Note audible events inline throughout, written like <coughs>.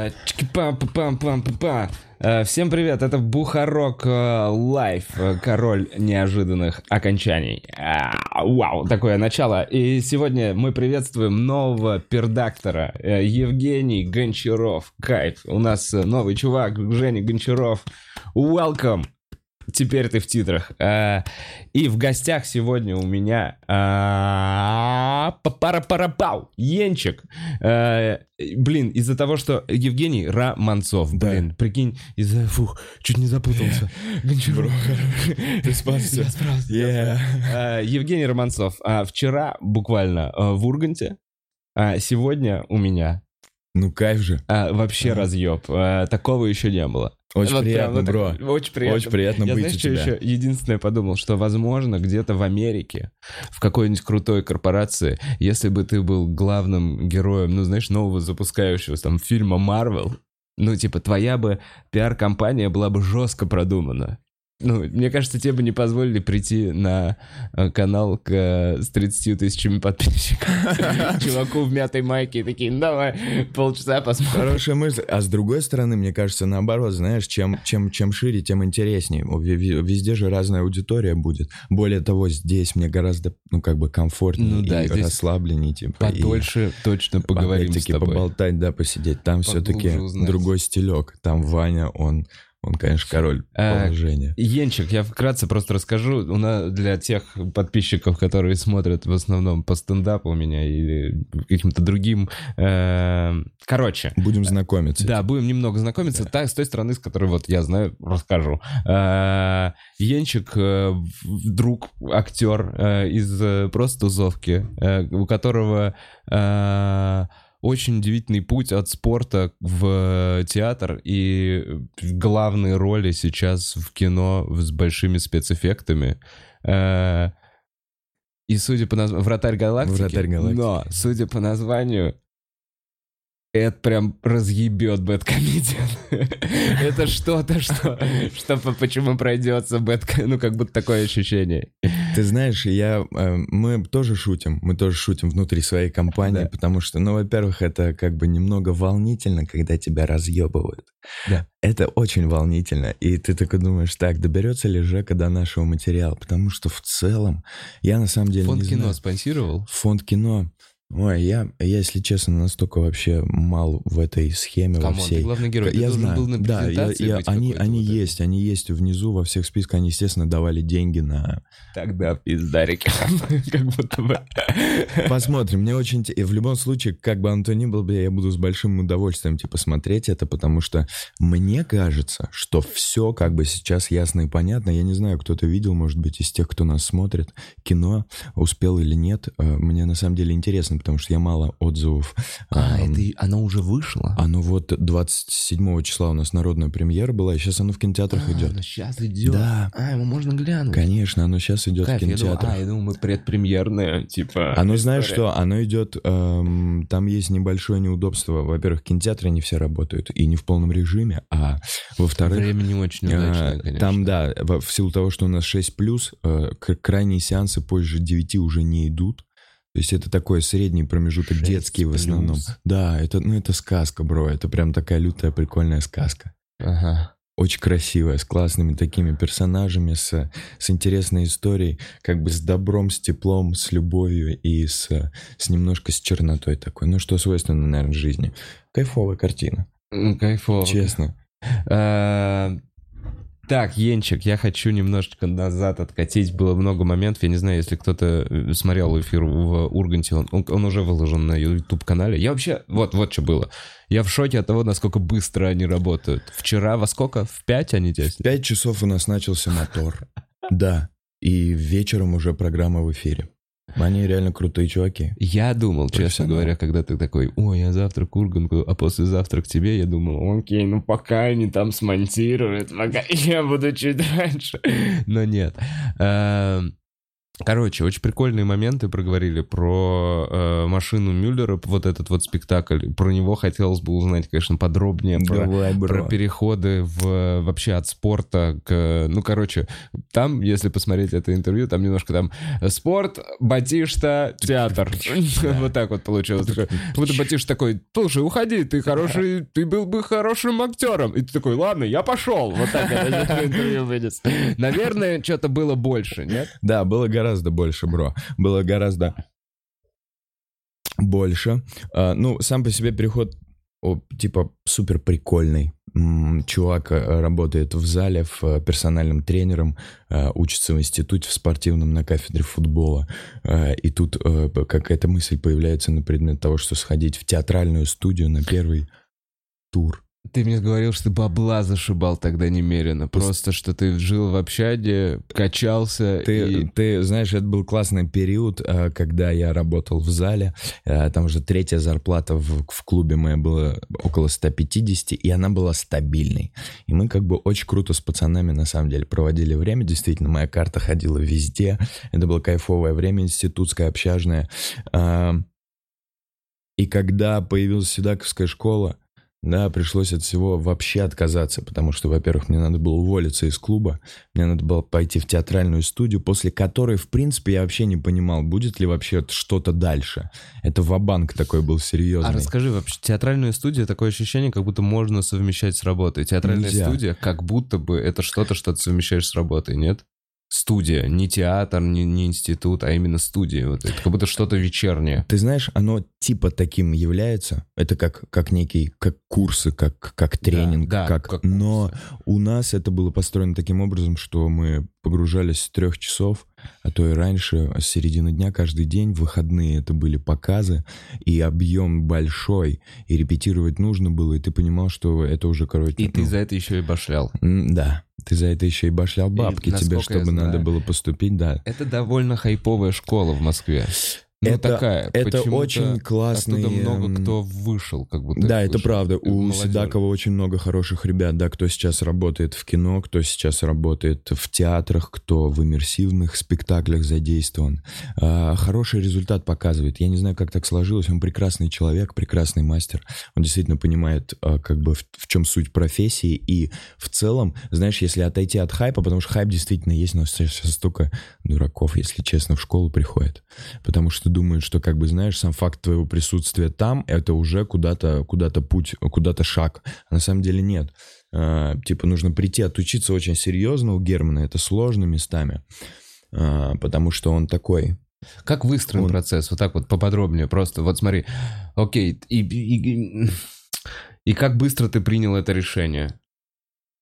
Э, чики-пам-пам-пам-пам-пам. Э, Всем привет, это Бухарог э, Лайв, э, король неожиданных окончаний. А, Вау, такое начало. И сегодня мы приветствуем нового пердактора Евгений Гончаров. Кайф, у нас новый чувак, Женя Гончаров. Welcome! Теперь ты в титрах. Э, И в гостях сегодня у меня а, пара-пара-пау, Енчик. Э, Блин, из-за того, что Евгений Романцов, блин, прикинь, из-за... Фух, чуть не запутался. Гончаров. Ты спасся. Евгений Романцов. а, Вчера буквально в Урганте, а сегодня у меня Ну кайф же. а, вообще Ага. разъеб. Э, Такого еще не было. Очень Вот прям приятно, вот бро. так- Очень приятно. Очень приятно Я быть знаешь, у что тебя. еще единственное подумал, что, возможно, где-то в Америке, в какой-нибудь крутой корпорации, если бы ты был главным героем, ну, знаешь, нового запускающегося там фильма Marvel, ну, типа, твоя бы пиар-компания была бы жестко продумана. Ну, мне кажется, тебе бы не позволили прийти на э, канал к, э, с 30 тысячами подписчиков. <laughs> Чуваку в мятой майке и такие, давай, полчаса посмотрим. Хорошая мысль. А с другой стороны, мне кажется, наоборот, знаешь, чем, чем, чем шире, тем интереснее. Везде же разная аудитория будет. Более того, здесь мне гораздо, ну, как бы комфортнее Ну да, и расслабленнее, типа. и Подольше точно поговорим с тобой. поболтать, да, посидеть. Там все-таки другой стилек. Там Ваня, он, он, конечно, король А, положения. Енчик, я вкратце просто расскажу. У нас для тех подписчиков, которые смотрят в основном по стендапу у меня или каким-то другим. э, Короче. Будем знакомиться. Да, будем немного знакомиться. Так, с той стороны, с которой вот я знаю, расскажу. Э, Енчик, э, друг, актер э, из э, просто тусовки, э, у которого э, очень удивительный путь от спорта в театр и главные роли сейчас в кино с большими спецэффектами. Э, И судя по названию... Вратарь галактики. «Вратарь галактики». Но, судя по названию, это прям разъебет Бэткомедиан. <laughs> Это что-то, что, что по- почему пройдется Бэтк... Ну, как будто такое ощущение. Ты знаешь, я, э, мы тоже шутим, мы тоже шутим внутри своей компании, Да. потому что, ну, во-первых, это как бы немного волнительно, когда тебя разъебывают. Да. Это очень волнительно, и ты такой думаешь, так, доберется ли Жека до нашего материала, потому что в целом, я на самом деле Фонд не кино знаю. спонсировал? Фонд кино. Ой, я, я, если честно, настолько вообще мал в этой схеме во Come on, ты всей. главный герой. Ты я должен знаю, был на да, я- я- быть они, они вот это. есть, они есть внизу во всех списках, они, естественно, давали деньги на Тогда пиздарики. <laughs> Как будто бы. Посмотрим. Мне очень... И в любом случае, как бы оно то ни было, бля, я буду с большим удовольствием, типа, смотреть это, потому что мне кажется, что все как бы сейчас ясно и понятно. Я не знаю, кто-то видел, может быть, из тех, кто нас смотрит, кино, успел или нет. Э, Мне на самом деле интересно, потому что я мало отзывов. А, Ам, это оно уже вышло? Оно вот 27 числа у нас народная премьера была, и сейчас оно в кинотеатрах идет. сейчас идет. Да. А, его можно глянуть. Конечно, оно сейчас идет Кайф, в я думал, кинотеатрах. а, я думал, мы предпремьерные, типа... Оно, знаешь история. что, оно идет, эм, там есть небольшое неудобство. Во-первых, кинотеатры не все работают, и не в полном режиме, а во-вторых... Время не очень э, удачное, конечно. Там, да, во- в силу того, что у нас 6+, э, крайние сеансы позже 9 уже не идут. То есть это такой средний промежуток, 6 детский в основном. Да, это, ну, это сказка, бро. Это прям такая лютая, прикольная сказка. Ага. Очень красивая, с классными такими персонажами, с, с интересной историей, как бы с добром, с теплом, с любовью и с, с немножко с чернотой такой. Ну, что свойственно, наверное, жизни. Кайфовая картина, М, Кайфово. честно. А, Так, Енчик, я хочу немножечко назад откатить. Было много моментов. Я не знаю, если кто-то э, смотрел эфир в Урганте, он, он- он уже выложен на YouTube-канале. Я вообще... Вот, вот что было. Я в шоке от того, насколько быстро они работают. Вчера во сколько? В 5 они здесь? Пять часов у нас начался мотор. Да. И вечером уже программа в эфире. Они реально крутые чуваки. Я думал, честно говоря, когда ты такой, ой, я завтра к Урганту, а послезавтра к тебе, я думал, окей, ну пока они там смонтируют, пока <laughs> я буду чуть раньше. <laughs> Но нет. Короче, очень прикольные моменты проговорили про э, машину Мюллера, вот этот вот спектакль. Про него хотелось бы узнать, конечно, подробнее. Про, Давай, бро. про переходы в, вообще от спорта к... Ну, короче, там, если посмотреть это интервью, там немножко там спорт, Батишта, театр. Вот так вот получилось. Будто Батишта такой, слушай, уходи, ты хороший, ты был бы хорошим актером. И ты такой, ладно, я пошел. Вот так это <laughs> интервью вынес. Наверное, что-то было больше, нет? Да, было гораздо больше, бро. Было гораздо больше. А, ну, сам по себе переход, типа, супер прикольный. Чувак э, работает в зале в, э, персональным тренером, э, учится в институте в спортивном на кафедре футбола. И тут какая-то мысль появляется на предмет того, что сходить в театральную студию на первый тур. Ты мне говорил, что ты бабла зашибал тогда немерено. Просто, что ты жил в общаге, качался Ты, и... ты знаешь, это был классный период, э, когда я работал в зале. Э, Там уже третья зарплата в, в клубе моя была около 150, и она была стабильной. И мы как бы очень круто с пацанами на самом деле проводили время. Действительно, моя карта ходила везде. Это было кайфовое время, институтское, общажное. А, И когда появилась Седаковская школа, да, пришлось от всего вообще отказаться, потому что, во-первых, мне надо было уволиться из клуба, мне надо было пойти в театральную студию, после которой, в принципе, я вообще не понимал, будет ли вообще что-то дальше. Это ва-банк такой был серьезный. А расскажи, вообще, театральная студия, такое ощущение, как будто можно совмещать с работой. Театральная Нельзя. студия, как будто бы это что-то, что ты совмещаешь с работой, нет? Студия, не театр, не, не институт, а именно студия. Вот это как будто что-то вечернее. Ты знаешь, оно типа таким является. Это как, как некий, как курсы, как, как тренинг. да, как... как Но у нас это было построено таким образом, что мы погружались с трех часов, а то и раньше, с середины дня каждый день. В выходные это были показы, и объем большой, и репетировать нужно было, и ты понимал, что это уже, короче... И ты ну, за это еще и башлял. Да, ты за это еще и башлял бабки тебе, насколько я чтобы надо было поступить, да. Это довольно хайповая школа в Москве. Ну, Это- такая. это очень классный, Оттуда много кто вышел, как будто. Да, это правда. У Молодежь. Седакова очень много хороших ребят, да, кто сейчас работает в кино, кто сейчас работает в театрах, кто в иммерсивных спектаклях задействован. А, хороший результат показывает. Я не знаю, как так сложилось. Он прекрасный человек, прекрасный мастер. Он действительно понимает, а, как бы в, в чем суть профессии. И в целом, знаешь, если отойти от хайпа, потому что хайп действительно есть, но сейчас столько дураков, если честно, в школу приходят. Потому что думают, что, как бы, знаешь, сам факт твоего присутствия там, это уже куда-то куда путь, куда-то шаг. А на самом деле нет. А, типа нужно прийти отучиться очень серьезно у Германа. Это сложно местами. А, потому что он такой. Как выстроен Он- процесс? Вот так вот поподробнее. Просто вот смотри. Окей, и, и, и- и как быстро ты принял это решение?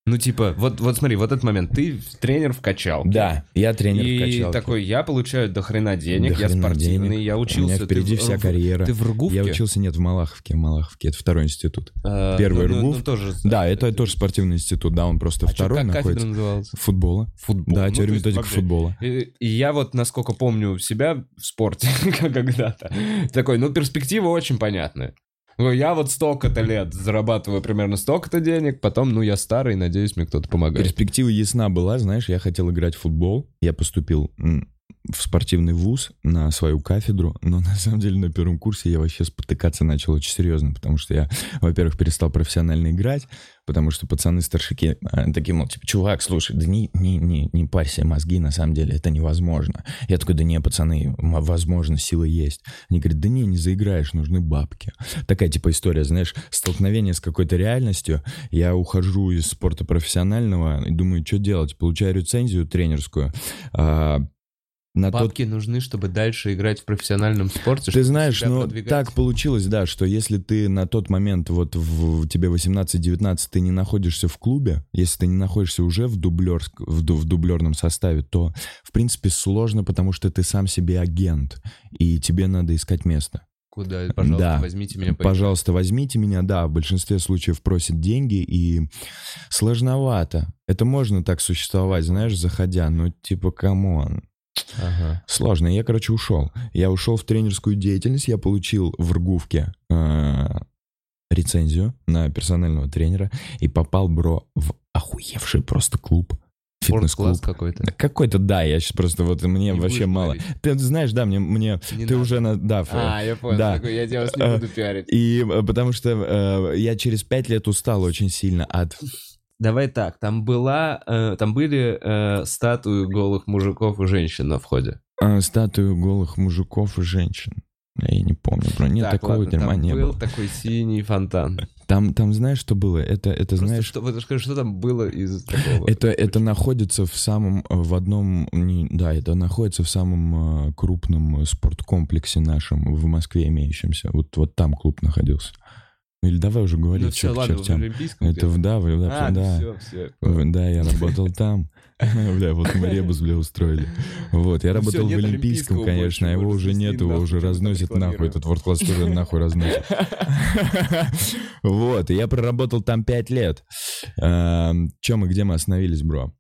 Ну, типа, вот, вот смотри, вот этот момент. Ты тренер вкачал. Да, я тренер и в качалке. такой, я получаю до хрена денег, До я хрена спортивный, денег. я У учился. меня впереди Ты вся в- карьера. Ты в Ргувке? Я учился, нет, в Малаховке. В Малаховке. Это второй институт. А, Первый ну, ну, РГУФ. ну, тоже, Да, это тоже спортивный институт. Да, он просто А второй как кафедра находится. называлась? Футбола. Футбол. Да, Ну, теория методика вообще- футбола. И, и я вот, насколько помню себя в спорте <laughs> когда-то, такой, ну, перспектива очень понятная. Ну, я вот столько-то лет зарабатываю примерно столько-то денег, потом, ну, я старый, надеюсь, мне кто-то помогает. Перспектива ясна была, знаешь, я хотел играть в футбол. Я поступил в спортивный вуз на свою кафедру, но на самом деле на первом курсе я вообще спотыкаться начал очень серьезно, потому что я, во-первых, перестал профессионально играть, потому что пацаны-старшики э, такие, мол, типа, чувак, слушай, да не, не, не, не парься мозги, на самом деле это невозможно. Я такой, да не, пацаны, возможно, сила есть. Они говорят, да не, не заиграешь, нужны бабки. Такая типа история, знаешь, столкновение с какой-то реальностью. Я ухожу из спорта профессионального и думаю, что делать? Получаю рецензию тренерскую. На тот Бабки нужны, чтобы дальше играть в профессиональном спорте. ты знаешь, себя ну продвигать. так получилось, да, что если ты на тот момент, вот в, тебе 18-19, ты не находишься в клубе, если ты не находишься уже в, дублер, в, в дублерном составе, то, в принципе, сложно, потому что ты сам себе агент, и тебе надо искать место. Куда? Пожалуйста, Да. возьмите меня. поиграть. Пожалуйста, возьмите меня, да, в большинстве случаев просят деньги, и сложновато. Это можно так существовать, знаешь, заходя, но типа, come on, Ага. Сложно. Я, короче, ушел. Я ушел в тренерскую деятельность. Я получил в РГУФКе э, рецензию на персонального тренера и попал, бро, в охуевший просто клуб. фитнес-клуб. Спорткласс какой-то. Какой-то, да, я сейчас просто вот мне Не вообще мало. говорить. Ты знаешь, да, мне, мне Не ты надо. уже на, да, А, я понял. да. Такой, я тебя вас не Э, буду пиарить. И э, потому что э, я через пять лет устал очень сильно от... Давай так, там была, э, там были э, статуи голых мужиков и женщин на входе. э, статую голых мужиков и женщин. Я не помню, бро. Нет, Так, такого ладно, дерьма там не был было. такой синий фонтан. Там, там знаешь, что было? Это, это Просто знаешь... что, вот что там было из такого? Это, это находится в самом, э, в одном, да, это находится в самом э, крупном спорткомплексе нашем в Москве имеющемся. Вот, вот там клуб находился. Или давай уже говорить, Ну что все, ладно, в чертям. Олимпийском Это в, да, в- да, А, да. все, все. В- Да, я работал там. <laughs> Бля, вот мы ребус, бля, устроили. Вот, я Ну работал в Олимпийском, конечно, а его уже нет, его уже разносит нахуй, этот World Class тоже нахуй разносит. <laughs> Вот, и я проработал там пять лет. Че мы, где мы остановились, бро?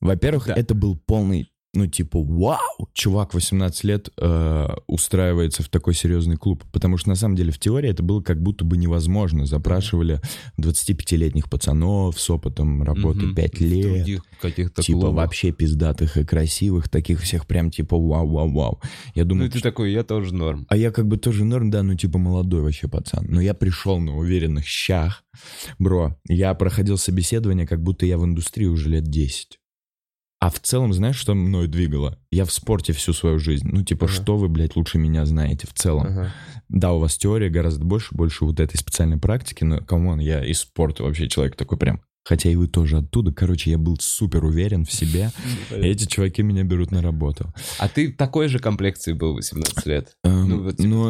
Во-первых, это был полный, ну, типа, вау, чувак 18 лет э, устраивается в такой серьезный клуб. Потому что, на самом деле, в теории это было как будто бы невозможно. Запрашивали 25-летних пацанов с опытом работы Мгм. 5 В лет. каких-то Типа клубах. вообще пиздатых и красивых, таких всех прям типа вау-вау-вау. Я Ну думаю, и ты такой, я тоже норм. а я как бы тоже норм, да, ну типа молодой вообще пацан. Но я пришел на уверенных щах. Бро, я проходил собеседование, как будто я в индустрии уже лет 10. А в целом, знаешь, что мною двигало? Я в спорте всю свою жизнь. Ну, типа, Ага. что вы, блядь, лучше меня знаете в целом? Ага. Да, у вас теория гораздо больше, больше вот этой специальной практики, но, come on, я из спорта вообще человек такой прям... Хотя и вы тоже оттуда. Короче, я был супер уверен в себе. <laughs> Эти чуваки меня берут на работу. А ты такой же комплекции был 18 лет? Эм, Ну,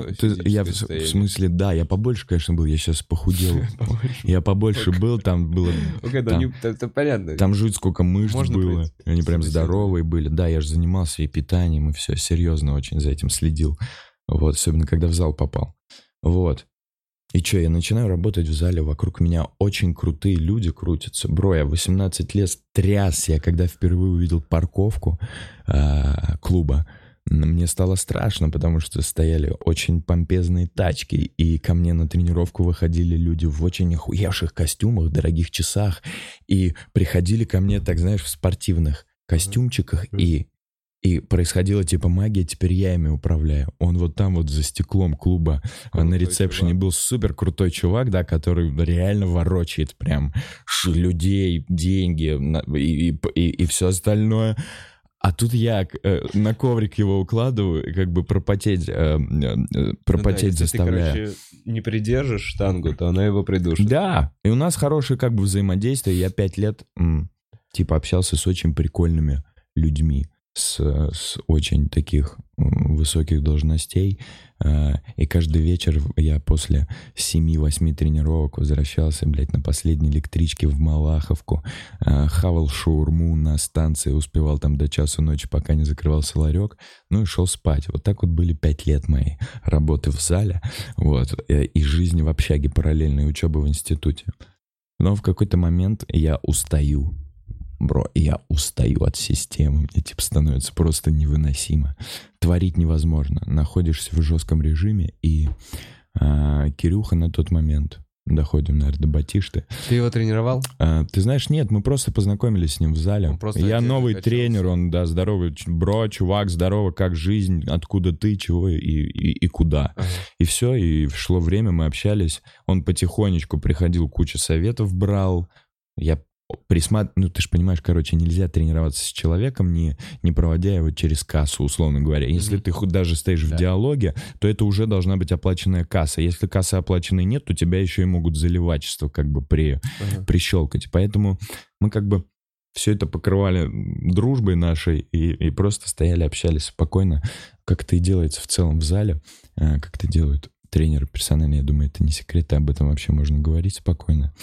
вот, типа, я в, смысле, да, я побольше, конечно, был, я сейчас похудел. <laughs> Я побольше был, там было, это это понятно. там жуть сколько мышц было. Они прям здоровые были. Да, я же занимался и питанием, и все, серьезно очень за этим следил. Вот, особенно когда в зал попал. Вот. И что, я начинаю работать в зале, вокруг меня очень крутые люди крутятся. Бро, я 18 лет тряс, я когда впервые увидел парковку а, клуба, мне стало страшно, потому что стояли очень помпезные тачки, и ко мне на тренировку выходили люди в очень охуевших костюмах, дорогих часах, и приходили ко мне, так знаешь, в спортивных костюмчиках, и, и происходила типа магия, теперь я ими управляю. Он вот там вот за стеклом клуба а на Крутой ресепшене чувак. был супер крутой чувак, да, который реально ворочает прям людей, деньги на- и, и, и, все остальное. А тут я э, на коврик его укладываю, и как бы пропотеть, э, э, э, Ну да, пропотеть если заставляю. ты, короче, не придержишь штангу, то она его придушит. Да, и у нас хорошее как бы взаимодействие. Я пять лет м, типа общался с очень прикольными людьми, с, с очень таких высоких должностей. Э, И каждый вечер я после 7-8 тренировок возвращался, блядь, на последней электричке в Малаховку, э, хавал шаурму на станции, успевал там до часу ночи, пока не закрывался ларек, ну и шел спать. Вот так вот были пять лет моей работы в зале, вот, э, и жизни в общаге параллельной учебы в институте. Но в какой-то момент я устаю. Бро, я устаю от системы. Мне типа становится просто невыносимо. Творить невозможно. Находишься в жестком режиме, и а, Кирюха на тот момент, доходим, наверное, до Батишты. Ты его тренировал? А, ты знаешь, нет, мы просто познакомились с ним в зале. Я новый качался. тренер, он, да, здоровый, бро, чувак, здорово, как жизнь, откуда ты, чего и, и, и куда. Ага. И все, и шло время, мы общались. Он потихонечку приходил, кучу советов брал. Я присматривал, ну ты же понимаешь, короче, нельзя тренироваться с человеком, не, не проводя его через кассу, условно говоря. Если Мгм. ты хоть даже стоишь Да. в диалоге, то это уже должна быть оплаченная касса. Если кассы оплаченной нет, то тебя еще и могут заливачество как бы при, Ага. прищелкать. Поэтому мы как бы все это покрывали дружбой нашей и, и просто стояли, общались спокойно, как это и делается в целом в зале, э, как это делают тренеры персональные. Я думаю, это не секрет, об этом вообще можно говорить спокойно.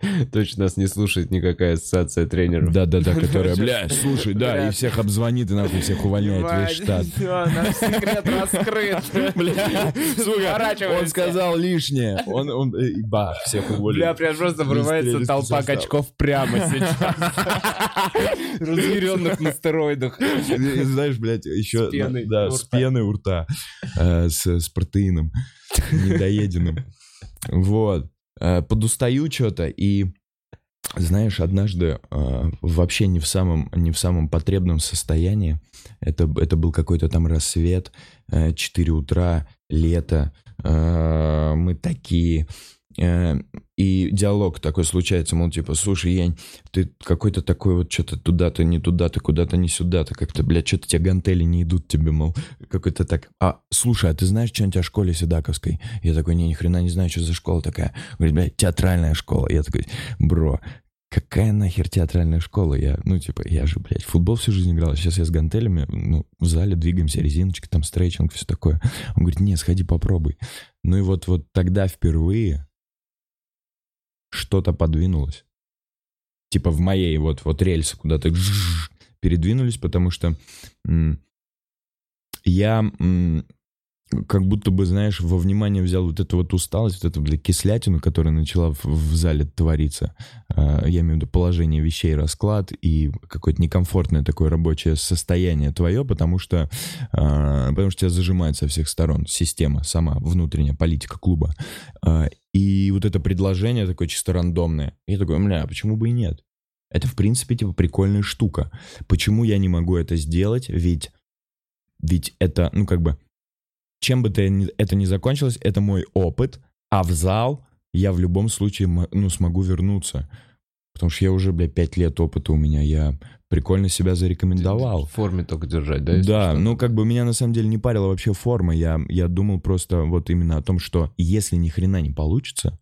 <laughs> Точно нас не слушает никакая ассоциация тренеров. Да-да-да, <laughs> которая, бля, слушай, да, и всех обзвонит, и нахуй всех увольняет весь штат. Наш секрет раскрыт. <laughs> Бля, сука, он сказал лишнее. Он, он, э, бах, всех Бля, уволил. прям просто врывается толпа качков прямо сейчас. Разъяренных на стероидах. И, знаешь, блядь, еще... Да, у с рта. пеной у рта. э, с протеином недоеденным. Вот. Э, подустаю что-то, и Знаешь, однажды э, вообще не в самом не в самом потребном состоянии. Это это был какой-то там рассвет, э, 4 утра, лето. Э, мы такие и диалог такой случается, мол, типа, слушай, Янь, ты какой-то такой вот что-то туда-то, не туда-то, куда-то не сюда-то, как-то, блядь, что-то тебе гантели не идут тебе, мол, какой-то так. А, слушай, а ты знаешь что-нибудь о школе Седаковской? Я такой, не, ни хрена не знаю, что за школа такая. Говорит, блядь, театральная школа. Я такой, бро, какая нахер театральная школа? Я, ну, типа, я же, блядь, футбол всю жизнь играл, сейчас я с гантелями, ну, в зале двигаемся, резиночки, там, стретчинг, все такое. Он говорит, не, сходи попробуй. Ну и вот, вот тогда впервые что-то подвинулось. Типа в моей вот, вот рельсы куда-то передвинулись, потому что я как будто бы, знаешь, во внимание взял вот эту вот усталость, вот эту, блядь, кислятину, которая начала в, в зале твориться. Uh, я имею в виду положение вещей, расклад и какое-то некомфортное такое рабочее состояние твое, потому что, uh, потому что тебя зажимает со всех сторон система сама, внутренняя политика клуба. Uh, и вот это предложение такое чисто рандомное. Я такой, бля, а почему бы и нет? Это, в принципе, типа прикольная штука. Почему я не могу это сделать? Ведь, ведь это, ну, как бы, чем бы это ни закончилось, это мой опыт, а в зал я в любом случае, ну, смогу вернуться. Потому что я уже, бля, пять лет опыта у меня, я прикольно себя зарекомендовал. В форме только держать, да? Да, что? ну как бы меня на самом деле не парила вообще форма, я, я думал просто вот именно о том, что если ни хрена не получится,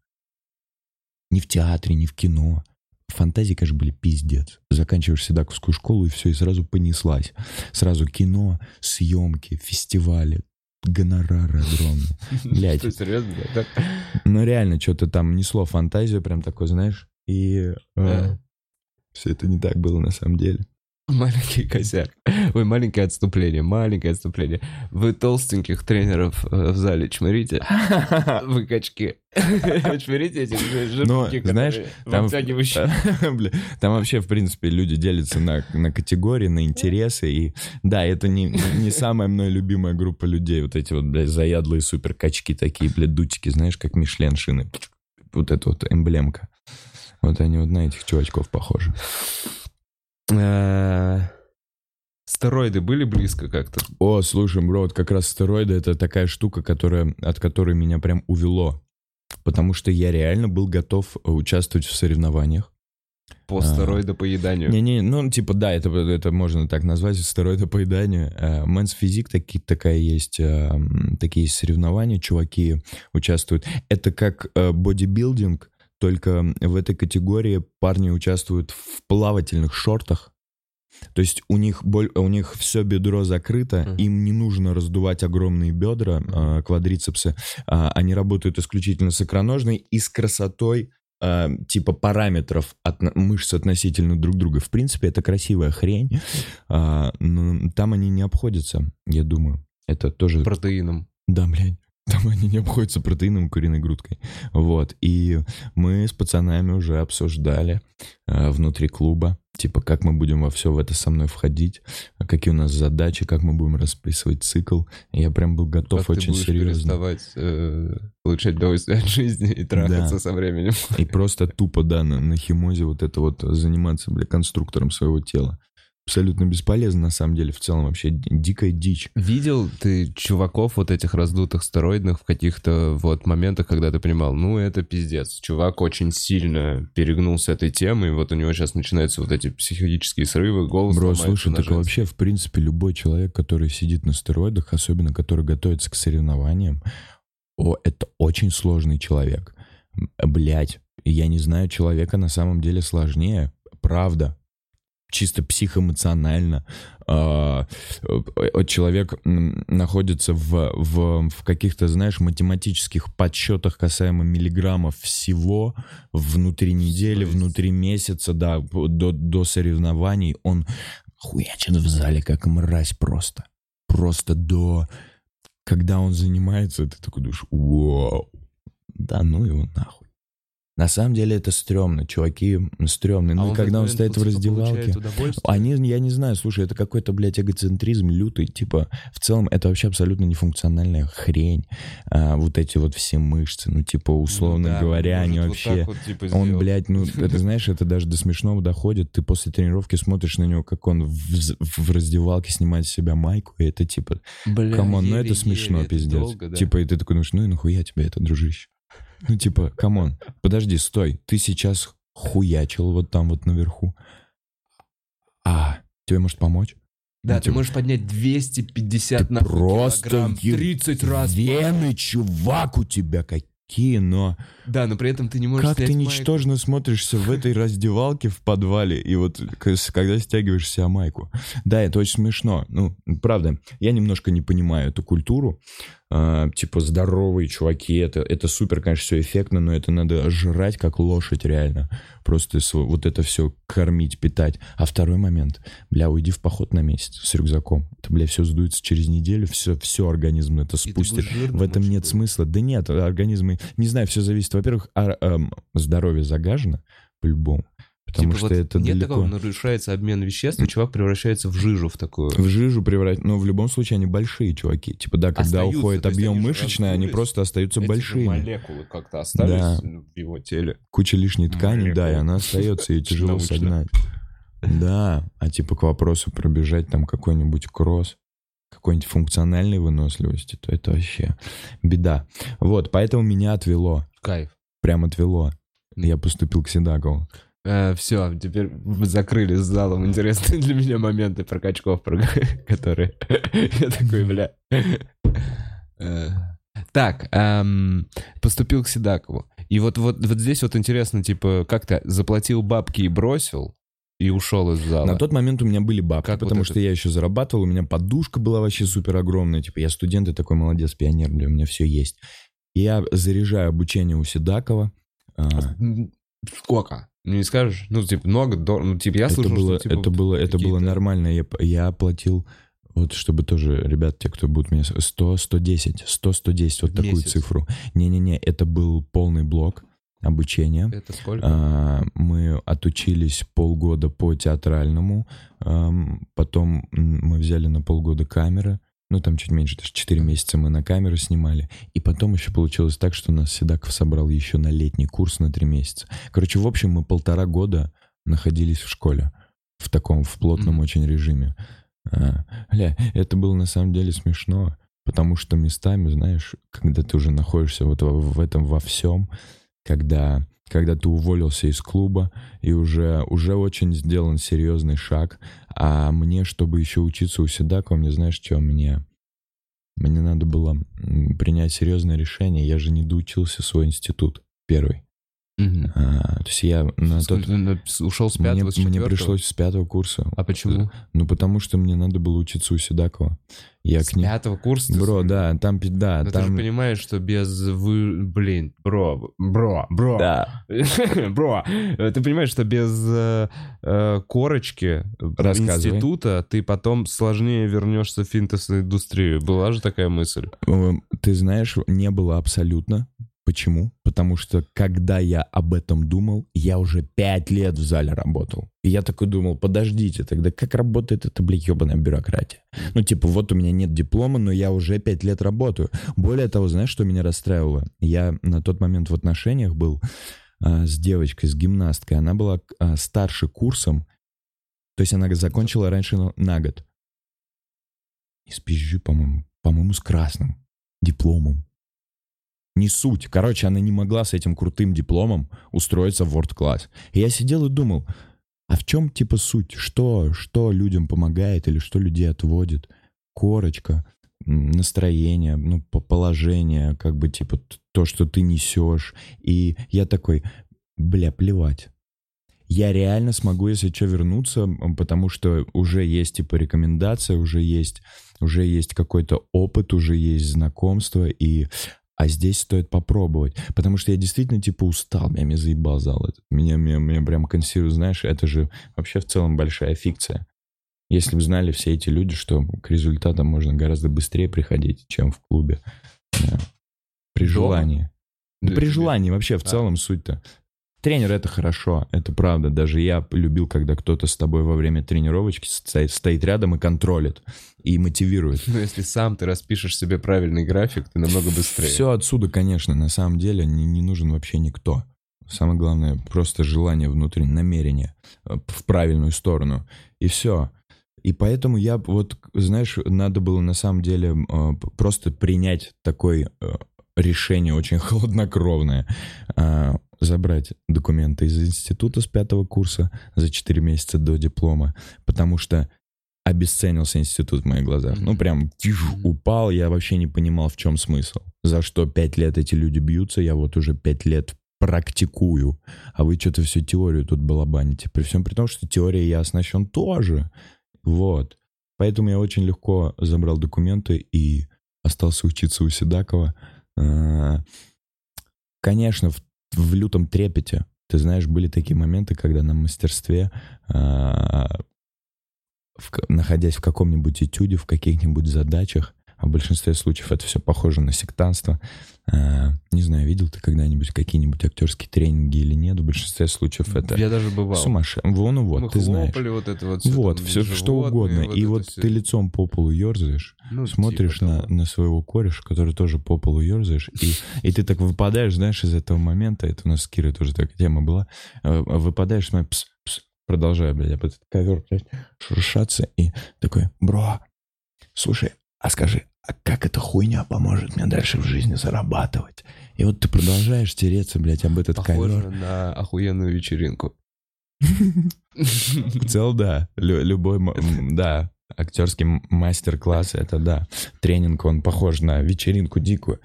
ни в театре, ни в кино, фантазии, конечно, были пиздец. Заканчиваешь седаковскую школу, и все, и сразу понеслась. Сразу кино, съемки, фестивали, гонорары огромные. <laughs> Блядь. Что, серьезно? Да? Ну реально, что-то там несло фантазию, прям такой, знаешь, и э, все это не так было на самом деле. <laughs> Маленький косяк. Ой, маленькое отступление, маленькое отступление. Вы толстеньких тренеров э, в зале чмырите? <laughs> Вы качки. <laughs> Чмырите этих жирники, знаешь, там, бля, там вообще, в принципе, люди делятся на, на категории, на интересы. И да, это не, не самая мной любимая группа людей. Вот эти вот, блядь, заядлые супер качки такие, блядь, дутики, знаешь, как Мишлен шины. Вот эта вот эмблемка. Вот они вот на этих чувачков похожи. Э, стероиды были близко как-то? О, слушай, бро, вот как раз стероиды это такая штука, которая, от которой меня прям увело. Потому что я реально был готов участвовать в соревнованиях. По а. стероидопоеданию? Не-не, ну, типа, да, это, это можно так назвать, стероидопоеданию. Men's Physique таки, такая есть, э, такие есть соревнования, чуваки участвуют. Это как э, бодибилдинг, только в этой категории парни участвуют в плавательных шортах. То есть у них, боль, у них все бедро закрыто, mm. им не нужно раздувать огромные бедра, э, квадрицепсы. Э, они работают исключительно с икроножной и с красотой э, типа параметров от, мышц относительно друг друга. В принципе, это красивая хрень, э, но там они не обходятся, я думаю. Это тоже... Протеином. Да, блядь. Там они не обходятся протеином куриной грудкой. Вот. И мы с пацанами уже обсуждали э, внутри клуба, типа, как мы будем во все в это со мной входить, какие у нас задачи, как мы будем расписывать цикл. Я прям был готов как очень ты будешь серьезно. переставать э, получать удовольствие от жизни и трахаться да. со временем. И просто тупо, да, на, на химозе вот это вот заниматься, бля, конструктором своего тела абсолютно бесполезно, на самом деле, в целом вообще дикая дичь. Видел ты чуваков вот этих раздутых стероидных в каких-то вот моментах, когда ты понимал, ну это пиздец, чувак очень сильно перегнул с этой темой, и вот у него сейчас начинаются вот эти психологические срывы, голос Бро, слушай, так вообще, в принципе, любой человек, который сидит на стероидах, особенно который готовится к соревнованиям, о, это очень сложный человек. Блять, я не знаю человека на самом деле сложнее, правда, чисто психоэмоционально. Э, человек находится в, в, в каких-то, знаешь, математических подсчетах касаемо миллиграммов всего внутри недели, внутри месяца, да, до, до соревнований. Он хуячит в зале, как мразь просто. Просто до... Когда он занимается, ты такой думаешь, вау, да ну его нахуй. На самом деле это стрёмно, чуваки стрёмные. А Ну, и когда он стоит в типа, раздевалке... Они, я не знаю, слушай, это какой-то, блядь, эгоцентризм лютый, типа, в целом это вообще абсолютно нефункциональная хрень, а, вот эти вот все мышцы, ну, типа, условно Ну да, говоря, они вот вообще... вот, типа, Он, блядь, ну, <laughs> это знаешь, это даже до смешного доходит. Ты после тренировки смотришь на него, как он в, в раздевалке снимает с себя майку, и это типа, come on, ну это смешно, это пиздец. долго, да. Типа, и ты такой думаешь, ну и нахуя тебе это, дружище? Ну, типа, come on, подожди, стой, ты сейчас хуячил вот там вот наверху. А, тебе может помочь? Да, ну, ты типа, можешь поднять 250 Ты нахуй просто килограмм, е- 30 раз. Вены, чувак, у тебя какие, но... Да, но при этом ты не можешь Как ты снять майку. ничтожно смотришься в этой раздевалке в подвале, и вот когда стягиваешь себя майку. Да, это очень смешно. Ну, правда, я немножко не понимаю эту культуру. А, типа здоровые чуваки, это, это супер, конечно, все эффектно, но это надо жрать как лошадь реально. Просто вот это все кормить, питать. А второй момент, бля, уйди в поход на месяц с рюкзаком. Это, бля, все сдуется через неделю, все, все организм это спустит. В этом нет смысла. Да нет, организмы, не знаю, все зависит. Во-первых, а- эм, здоровье загажено по-любому, потому Типа что вот это нет далеко. такого, нарушается обмен веществ, и чувак превращается в жижу в такую. В жижу превращать, но в любом случае они большие чуваки. Типа да, когда Остаются, уходит объем они мышечный, они просто остаются Эти большими. молекулы как-то остались Да. в его теле. Куча лишней ткани, да, и Молекулы. она остается, и тяжело согнать. Да, а типа к вопросу пробежать там какой-нибудь кросс, какой-нибудь функциональной выносливости, то это вообще беда. Вот, поэтому меня отвело, Кайф. прям отвело. Я поступил к Седакову. все, теперь закрыли с залом интересные для меня моменты про качков, про <laughs> которые... <laughs> Я такой, бля. Э, Так, эм, поступил к Седакову. И вот, вот, вот здесь вот интересно, типа, как ты заплатил бабки и бросил, и ушел из зала. На тот момент у меня были бабки, Как вот потому это? что я еще зарабатывал, у меня подушка была вообще супер огромная, типа я студент и такой молодец, пионер, бля, у меня все есть. Я заряжаю обучение у Седакова. а, Сколько? Ну, не скажешь? Ну, типа, много, дор- ну, типа, я это слышал, было, что, типа, это было, это было нормально. Я, я оплатил, вот чтобы тоже, ребят, те, кто будут меня... с- 100, 110, 100, 110, вот В такую месяц? цифру. Не-не-не, это был полный блок обучения. Это сколько? А, Мы отучились полгода по театральному, ам, потом мы взяли на полгода камеры, ну там чуть меньше, даже 4 месяца мы на камеру снимали, и потом еще получилось так, что нас Седаков собрал еще на летний курс на 3 месяца. Короче, в общем, мы полтора года находились в школе, в таком, в плотном Мгм. очень режиме. А, Ля, это было на самом деле смешно, потому что местами, знаешь, когда ты уже находишься вот в в этом во всем, когда, когда ты уволился из клуба, и уже, уже очень сделан серьезный шаг, а мне, чтобы еще учиться у Седакова, мне знаешь что, мне, мне надо было принять серьезное решение, я же не доучился свой институт первый. Мгм. А, то есть я на В тот... с- Ушел с Мне, пятого, с мне пришлось с пятого курса. А почему? Ну, потому что мне надо было учиться у Седакова. Я с к ним... пятого курса? Бро, с- да, там, да, Но ты же там... понимаешь, что без вы... Блин, бро, бро, бро. Да. <laughs> Бро, ты понимаешь, что без э, э, корочки института ты потом сложнее вернешься в фитнес-индустрию. Была же такая мысль? Ты знаешь, не было абсолютно. Почему? Потому что когда я об этом думал, я уже пять лет в зале работал. И я такой думал, подождите, тогда как работает эта, блядь, ебаная бюрократия? Ну, типа, вот у меня нет диплома, но я уже пять лет работаю. Более того, знаешь, что меня расстраивало? Я на тот момент в отношениях был а, с девочкой, с гимнасткой. Она была а, старше курсом, то есть она закончила раньше на, на год. И спизжу, по-моему, по-моему, с красным дипломом. Не суть. Короче, она не могла с этим крутым дипломом устроиться в World Class. И я сидел и думал, а в чем типа суть? Что, что людям помогает или что людей отводит? Корочка, настроение, ну, по- положение, как бы типа то, что ты несешь. И я такой, бля, плевать. Я реально смогу, если что, вернуться, потому что уже есть типа рекомендация, уже есть, уже есть какой-то опыт, уже есть знакомство, и а здесь стоит попробовать. Потому что я действительно, типа, устал, меня, меня заебал зал. Меня, меня, меня прям консервирует, знаешь, это же вообще в целом большая фикция. Если бы знали все эти люди, что к результатам можно гораздо быстрее приходить, чем в клубе. Да. При желании. Да при желании вообще в целом суть-то. Тренер — это хорошо, это правда. Даже я любил, когда кто-то с тобой во время тренировочки стоит, стоит рядом и контролит, и мотивирует. Но если сам ты распишешь себе правильный график, ты намного быстрее. Все отсюда, конечно, на самом деле не, не нужен вообще никто. Самое главное, просто желание внутри, намерение э, в правильную сторону. И все. И поэтому я вот, знаешь, надо было на самом деле э, просто принять такое э, решение очень <laughs> хладнокровное. Э, забрать документы из института с пятого курса за 4 месяца до диплома, потому что обесценился институт в моих глазах. Ну, прям тиш, упал, я вообще не понимал, в чем смысл. За что пять лет эти люди бьются, я вот уже пять лет практикую, а вы что-то всю теорию тут балабаните. При всем при том, что теория я оснащен тоже. Вот. Поэтому я очень легко забрал документы и остался учиться у Седакова. А, конечно, в в лютом трепете. Ты знаешь, были такие моменты, когда на мастерстве, э, в, находясь в каком-нибудь этюде, в каких-нибудь задачах, а в большинстве случаев это все похоже на сектантство. Э, не знаю, видел ты когда-нибудь какие-нибудь актерские тренинги или нет? В большинстве случаев это... Я даже бывал. Сумасшедший. Вон, ну вот, Мы ты знаешь. вот это вот. Вот, там, все что угодно. животные, и вот всё. ты лицом по полу ерзаешь, Ну, смотришь типа на, того. на своего кореша, который тоже по полу ерзаешь, и, и ты так выпадаешь, знаешь, из этого момента, это у нас с Кирой тоже такая тема была, э, выпадаешь, смотри, пс, пс, продолжаю, блядь, об этот ковер, блядь, шуршаться, и такой, бро, слушай, а скажи, а как эта хуйня поможет мне дальше в жизни зарабатывать? И вот ты продолжаешь тереться, блядь, об этот Похоже ковер. на охуенную вечеринку. В целом, да. Лю- любой, да, актерский мастер-класс, это да. Тренинг, он похож на вечеринку дикую.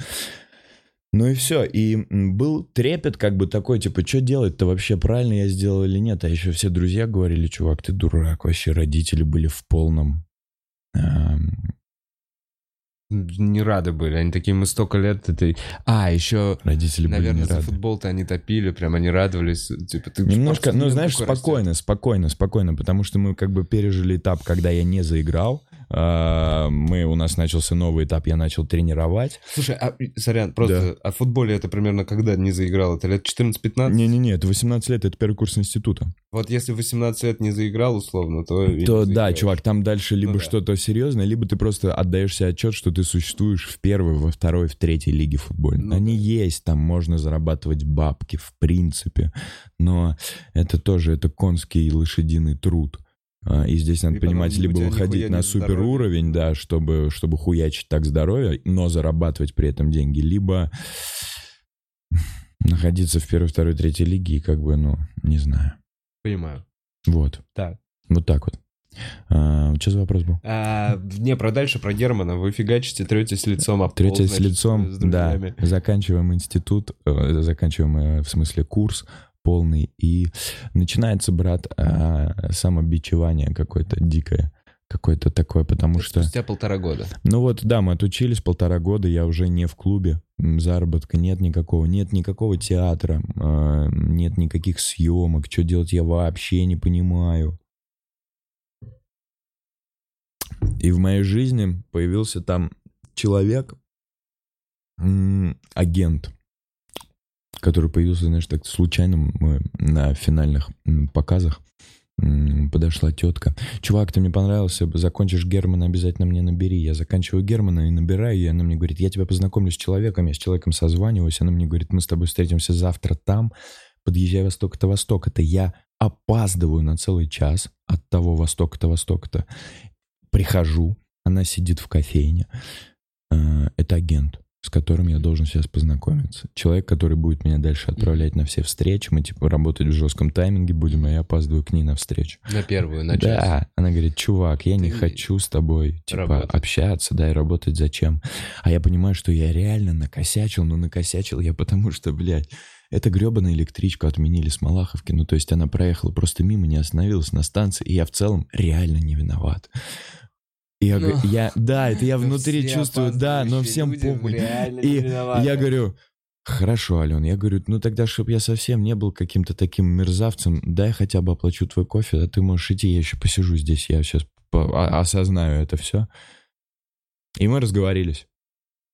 Ну и все. И был трепет как бы такой, типа, что делать-то вообще, правильно я сделал или нет? А еще все друзья говорили, чувак, ты дурак, вообще родители были в полном... Не рады были. Они такие, мы столько лет этой... А, еще, родители были наверное, не за футбол-то они топили, прям они радовались. Типа, ты Немножко, ну, знаешь, спокойно, спокойно, спокойно, потому что мы как бы пережили этап, когда я не заиграл. А, Мы, у нас начался новый этап, я начал тренировать. Слушай, а, сорян, просто, а в футболе это примерно когда не заиграл? Это лет 14-15? Не-не-не, это 18 лет, это первый курс института. Вот если в 18 лет не заиграл, условно, то... То да, чувак, там дальше либо Ну да. что-то серьезное, либо ты просто отдаешь себе отчет, что ты существуешь в первой, во второй, в третьей лиге футбольной. Ну Они да. есть, там можно зарабатывать бабки, в принципе, но это тоже, это конский лошадиный труд. А, И здесь надо И понимать, либо выходить на супер уровень, да, чтобы, чтобы хуячить так здоровье, но зарабатывать при этом деньги, либо <laughs> находиться в первой, второй, третьей лиге и как бы, ну, не знаю. Понимаю. Вот. Так. Вот так вот. что за вопрос был? А, не, про дальше, про Германа. Вы фигачите, третесь лицом об пол, Третье с лицом, с да. Заканчиваем институт, э, заканчиваем, э, в смысле, курс полный, и начинается, брат, э, самобичевание какое-то дикое, какое-то такое, потому что... Спустя полтора года. Ну вот, да, мы отучились полтора года, я уже не в клубе, заработка нет никакого, нет никакого театра, э, нет никаких съемок, что делать я вообще не понимаю. И в моей жизни появился там человек, агент, который появился, знаешь, так случайно мы на финальных показах. Подошла тетка. Чувак, ты мне понравился, закончишь Германа, обязательно мне набери. Я заканчиваю Германа и набираю, и она мне говорит, я тебя познакомлю с человеком, я с человеком созваниваюсь, она мне говорит, мы с тобой встретимся завтра там, подъезжай восток-то восток-то. Я опаздываю на целый час от того востока-то востока-то. Прихожу, она сидит в кофейне. Э, Это агент, с которым я должен сейчас познакомиться. Человек, который будет меня дальше отправлять на все встречи. Мы, типа, работать в жестком тайминге будем, а я опаздываю к ней на встречу. На первую, на час. Да, она говорит, чувак, я не Ты хочу с тобой, типа, работать. общаться, да, и работать зачем? А я понимаю, что я реально накосячил, но накосячил я потому что, блядь, эта гребаная электричку отменили с Малаховки, ну, то есть она проехала просто мимо, не остановилась на станции, и я в целом реально не виноват. И я, Ну, говорю, я, да, это я <laughs> внутри чувствую, да, но всем похуй. И. Я говорю, хорошо, Ален, я говорю, ну тогда, чтобы я совсем не был каким-то таким мерзавцем, дай хотя бы оплачу твой кофе, а ты можешь идти, я еще посижу здесь, я сейчас осознаю это все. И мы разговорились.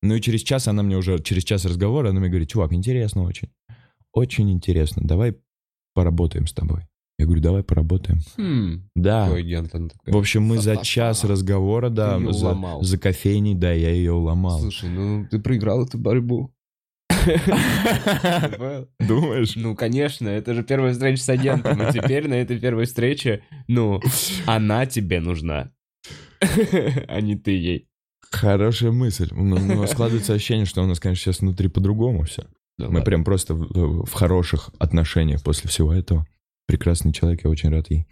Ну и через час она мне уже, через час разговора, она мне говорит, чувак, интересно очень. Очень интересно. Давай поработаем с тобой. Я говорю, давай поработаем. Хм, Да. какой агент он такой. В общем, мы за час разговора, да, за, уломал. за кофейней, да, я ее уломал. Слушай, ну ты проиграл эту борьбу. <laughs> Думаешь? Ну, конечно, это же первая встреча с агентом, и теперь на этой первой встрече, ну, она тебе нужна, <laughs> а не ты ей. Хорошая мысль. Но, но складывается ощущение, что у нас, конечно, сейчас внутри по-другому все. Да Мы ладно. прям просто в, в хороших отношениях после всего этого. Прекрасный человек, я очень рад ей.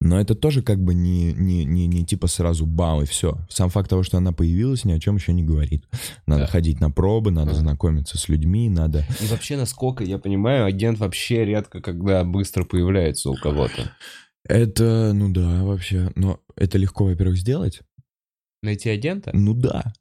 Но это тоже как бы не, не, не, не типа сразу бам и все. Сам факт того, что она появилась, ни о чем еще не говорит. Надо Да. ходить на пробы, надо Ага. знакомиться с людьми, надо... И вообще, насколько я понимаю, агент вообще редко когда быстро появляется у кого-то. Это, ну да, вообще. Но это легко, во-первых, сделать. Найти агента? Ну да.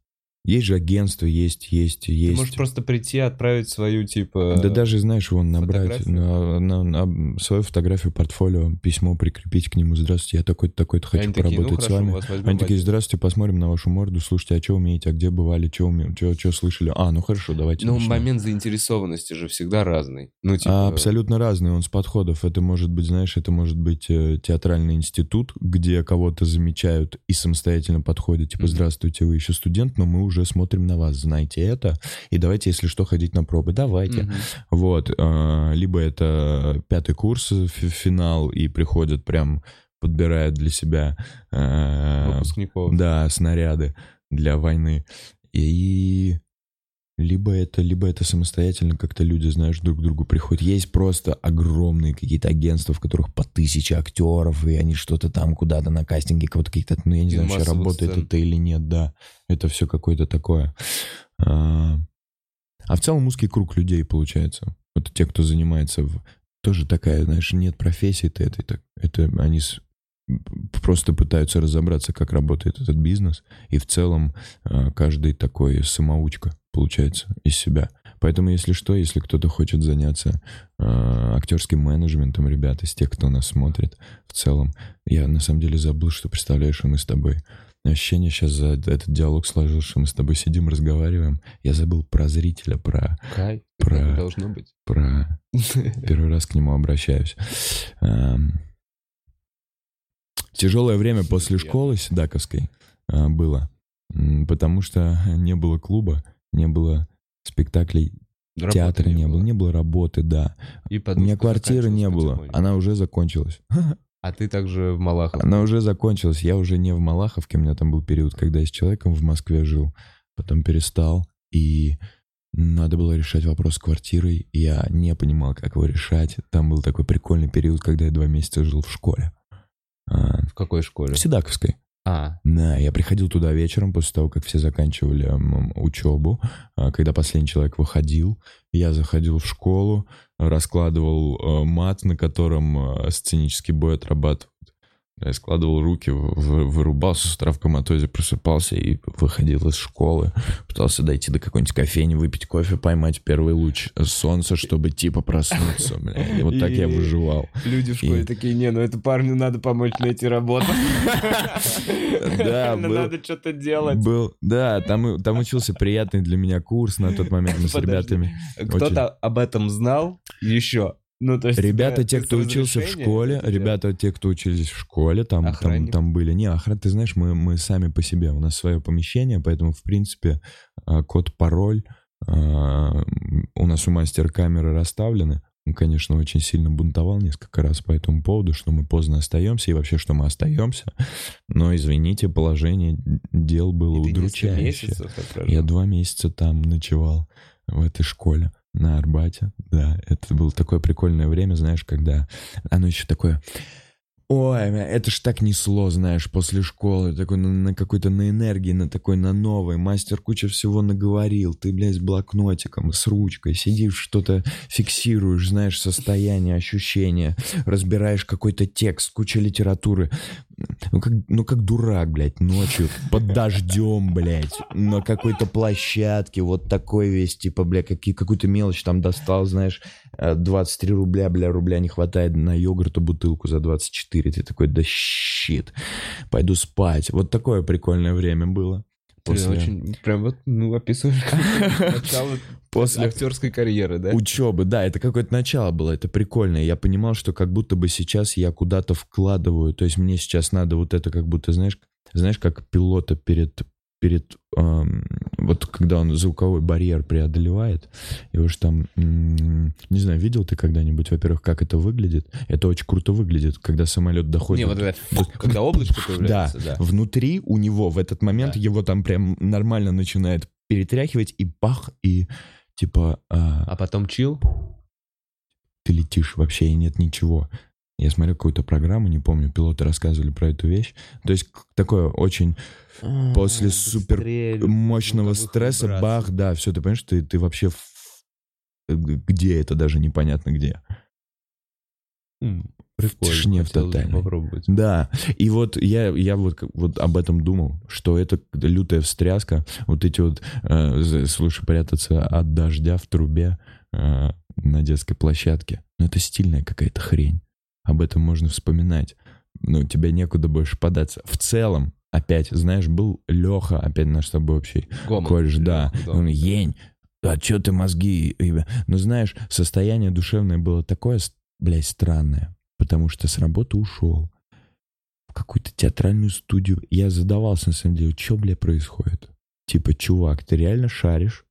Есть же агентство, есть, есть, Ты есть. можешь просто прийти, отправить свою, типа... Да даже, знаешь, вон набрать на, на- на свою фотографию, портфолио, письмо прикрепить к нему. Здравствуйте, я такой-то, такой-то хочу они такие, ну поработать с хорошо, вами. вас Они такие, здравствуйте, посмотрим на вашу морду, слушайте, а что умеете, а где бывали, что слышали? А, ну хорошо, давайте Ну, момент заинтересованности же всегда разный. Ну, А, типа... абсолютно разный, он с подходов. Это может быть, знаешь, это может быть э, театральный институт, где кого-то замечают и самостоятельно подходят. Типа, Мгм. здравствуйте, вы еще студент, но мы уже смотрим на вас, знаете это. И давайте, если что, ходить на пробы. Давайте. Мгм. Вот. э, Либо это пятый курс, э, фи- финал, и приходят прям, подбирают для себя э, Выпускников. да, снаряды для войны. И либо это, либо это самостоятельно как-то люди, знаешь, друг к другу приходят. Есть просто огромные какие-то агентства, в которых по тысяче актеров, и они что-то там куда-то на кастинге кого-то каких-то, ну, я не И знаю, вообще работает сцен. это или нет, да. Это все какое-то такое. А, а в целом узкий круг людей получается. Вот те, кто занимается в... Тоже такая, знаешь, нет профессии-то этой. Так, это они с- просто пытаются разобраться, как работает этот бизнес, и в целом э, каждый такой самоучка получается из себя. Поэтому, если что, если кто-то хочет заняться э, актерским менеджментом, ребята, из тех, кто нас смотрит, в целом, я на самом деле забыл, что представляешь, что мы с тобой ощущение сейчас за этот диалог сложился, что мы с тобой сидим, разговариваем. Я забыл про зрителя, про, Кайф. Про- должно быть. про <laughs> Первый раз к нему обращаюсь. Эм, Тяжелое время после школы седаковской э, было, потому что не было клуба, не было спектаклей, Работы театра не было, не было работы, да. И У меня квартиры не было, потихоньку. она уже закончилась. <laughs> А ты также в Малаховке. Она уже закончилась. Я уже не в Малаховке, у меня там был период, когда я с человеком в Москве жил, потом перестал, и надо было решать вопрос с квартирой. Я не понимал, как его решать. Там был такой прикольный период, когда я два месяца жил в школе. А, В какой школе? В Седаковской. А, Да, я приходил туда вечером после того, как все заканчивали учебу. А, Когда последний человек выходил, я заходил в школу, раскладывал э, мат, на котором э, сценический бой отрабатывают. Я складывал руки, вырубался с утра в коматозе, просыпался и выходил из школы. Пытался дойти до какой-нибудь кофейни, выпить кофе, поймать первый луч солнца, чтобы типа проснуться. бля. И вот так я И- выживал. люди в школе И- такие, не, ну это парню надо помочь найти работу. <laughs> Да, Надо что-то делать. Был, да, там, учился приятный для меня курс на тот момент мы с ребятами. Кто-то об этом знал еще? Ну, то есть... Ребята, э, те, кто учился в школе, ребята, те, кто учились в школе, там, там, Охранник? там были. Не, охрана, ты знаешь, мы, мы сами по себе, у нас свое помещение, поэтому, в принципе, а, код, пароль а, у нас у мастера камеры расставлены. Он, конечно, очень сильно бунтовал несколько раз по этому поводу, что мы поздно остаемся и вообще, что мы остаемся. Но, извините, положение дел было И удручающее. месяцев? Я два месяца там ночевал, в этой школе, на Арбате. Да, это было такое прикольное время, знаешь, когда оно еще такое... Ой, это ж так несло, знаешь, после школы, такой на, на какой-то на энергии, на такой, на новой. Мастер куча всего наговорил. Ты, блядь, с блокнотиком, с ручкой, сидишь, что-то фиксируешь, знаешь, состояние, ощущения, разбираешь какой-то текст, куча литературы. Ну как, ну как дурак, блядь, ночью под дождем, блядь, на какой-то площадке, вот такой весь, типа, бля, какие, какую-то мелочь там достал, знаешь, 23 рубля, бля, рубля не хватает на йогурту бутылку за 24, ты такой, да щит, пойду спать. Вот такое прикольное время было. Ты После- очень прям вот, ну, описываешь <laughs> начало После актерской карьеры, да? учебы, да, это какое-то начало было, это прикольно. Я понимал, что как будто бы сейчас я куда-то вкладываю, то есть мне сейчас надо вот это как будто, знаешь, знаешь, как пилота перед перед эм, вот когда он звуковой барьер преодолевает, его же там, м, не знаю, видел ты когда-нибудь, во-первых, как это выглядит? Это очень круто выглядит, когда самолет доходит. Не, вот это, когда облачко <laughs> появляется, да. Внутри у него в этот момент Да. его там прям нормально начинает перетряхивать и бах и типа а, А потом чил? ты летишь вообще и нет ничего. Я смотрел какую-то программу, не помню, пилоты рассказывали про эту вещь. То есть такое очень После супер Быстрее мощного стресса, вибраций. бах, да, все, ты понимаешь, ты, ты вообще в- где это даже непонятно где. Прикольно. тишине в хотелось бы тотальной. попробовать. Да, и вот я, я вот, вот об этом думал, что это лютая встряска, вот эти вот, э, слушай, прятаться от дождя в трубе э, на детской площадке, ну это стильная какая-то хрень, об этом можно вспоминать, ну тебе некуда больше податься. В целом, опять, знаешь, был Леха, опять наш с тобой общий Гомон. колледж, да, Лёха, он, Ень, а чё ты мозги? ебя?» Ну, знаешь, состояние душевное было такое, блядь, странное, потому что с работы ушел в какую-то театральную студию. Я задавался, на самом деле, что, бля, происходит? Типа, чувак, ты реально шаришь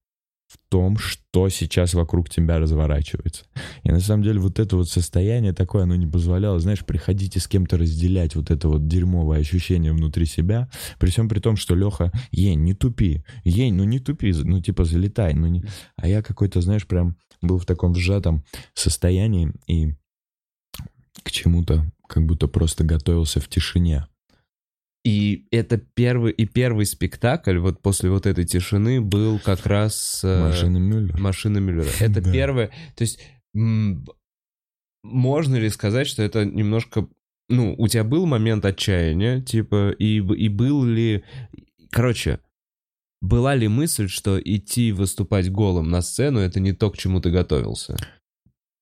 в том, что сейчас вокруг тебя разворачивается. И на самом деле вот это вот состояние такое, оно не позволяло, знаешь, приходить и с кем-то разделять вот это вот дерьмовое ощущение внутри себя, при всем при том, что Леха, ень, не тупи, ень, ну не тупи, ну типа залетай, ну не... А я какой-то, знаешь, прям был в таком сжатом состоянии и к чему-то как будто просто готовился в тишине. И это первый, и первый спектакль вот после вот этой тишины был как раз... э, Машина Мюллер. Машина Мюллера. <laughs> Это Да. первое... То есть, можно ли сказать, что это немножко... Ну, у тебя был момент отчаяния, типа, и, и был ли... Короче, была ли мысль, что идти выступать голым на сцену, это не то, к чему ты готовился?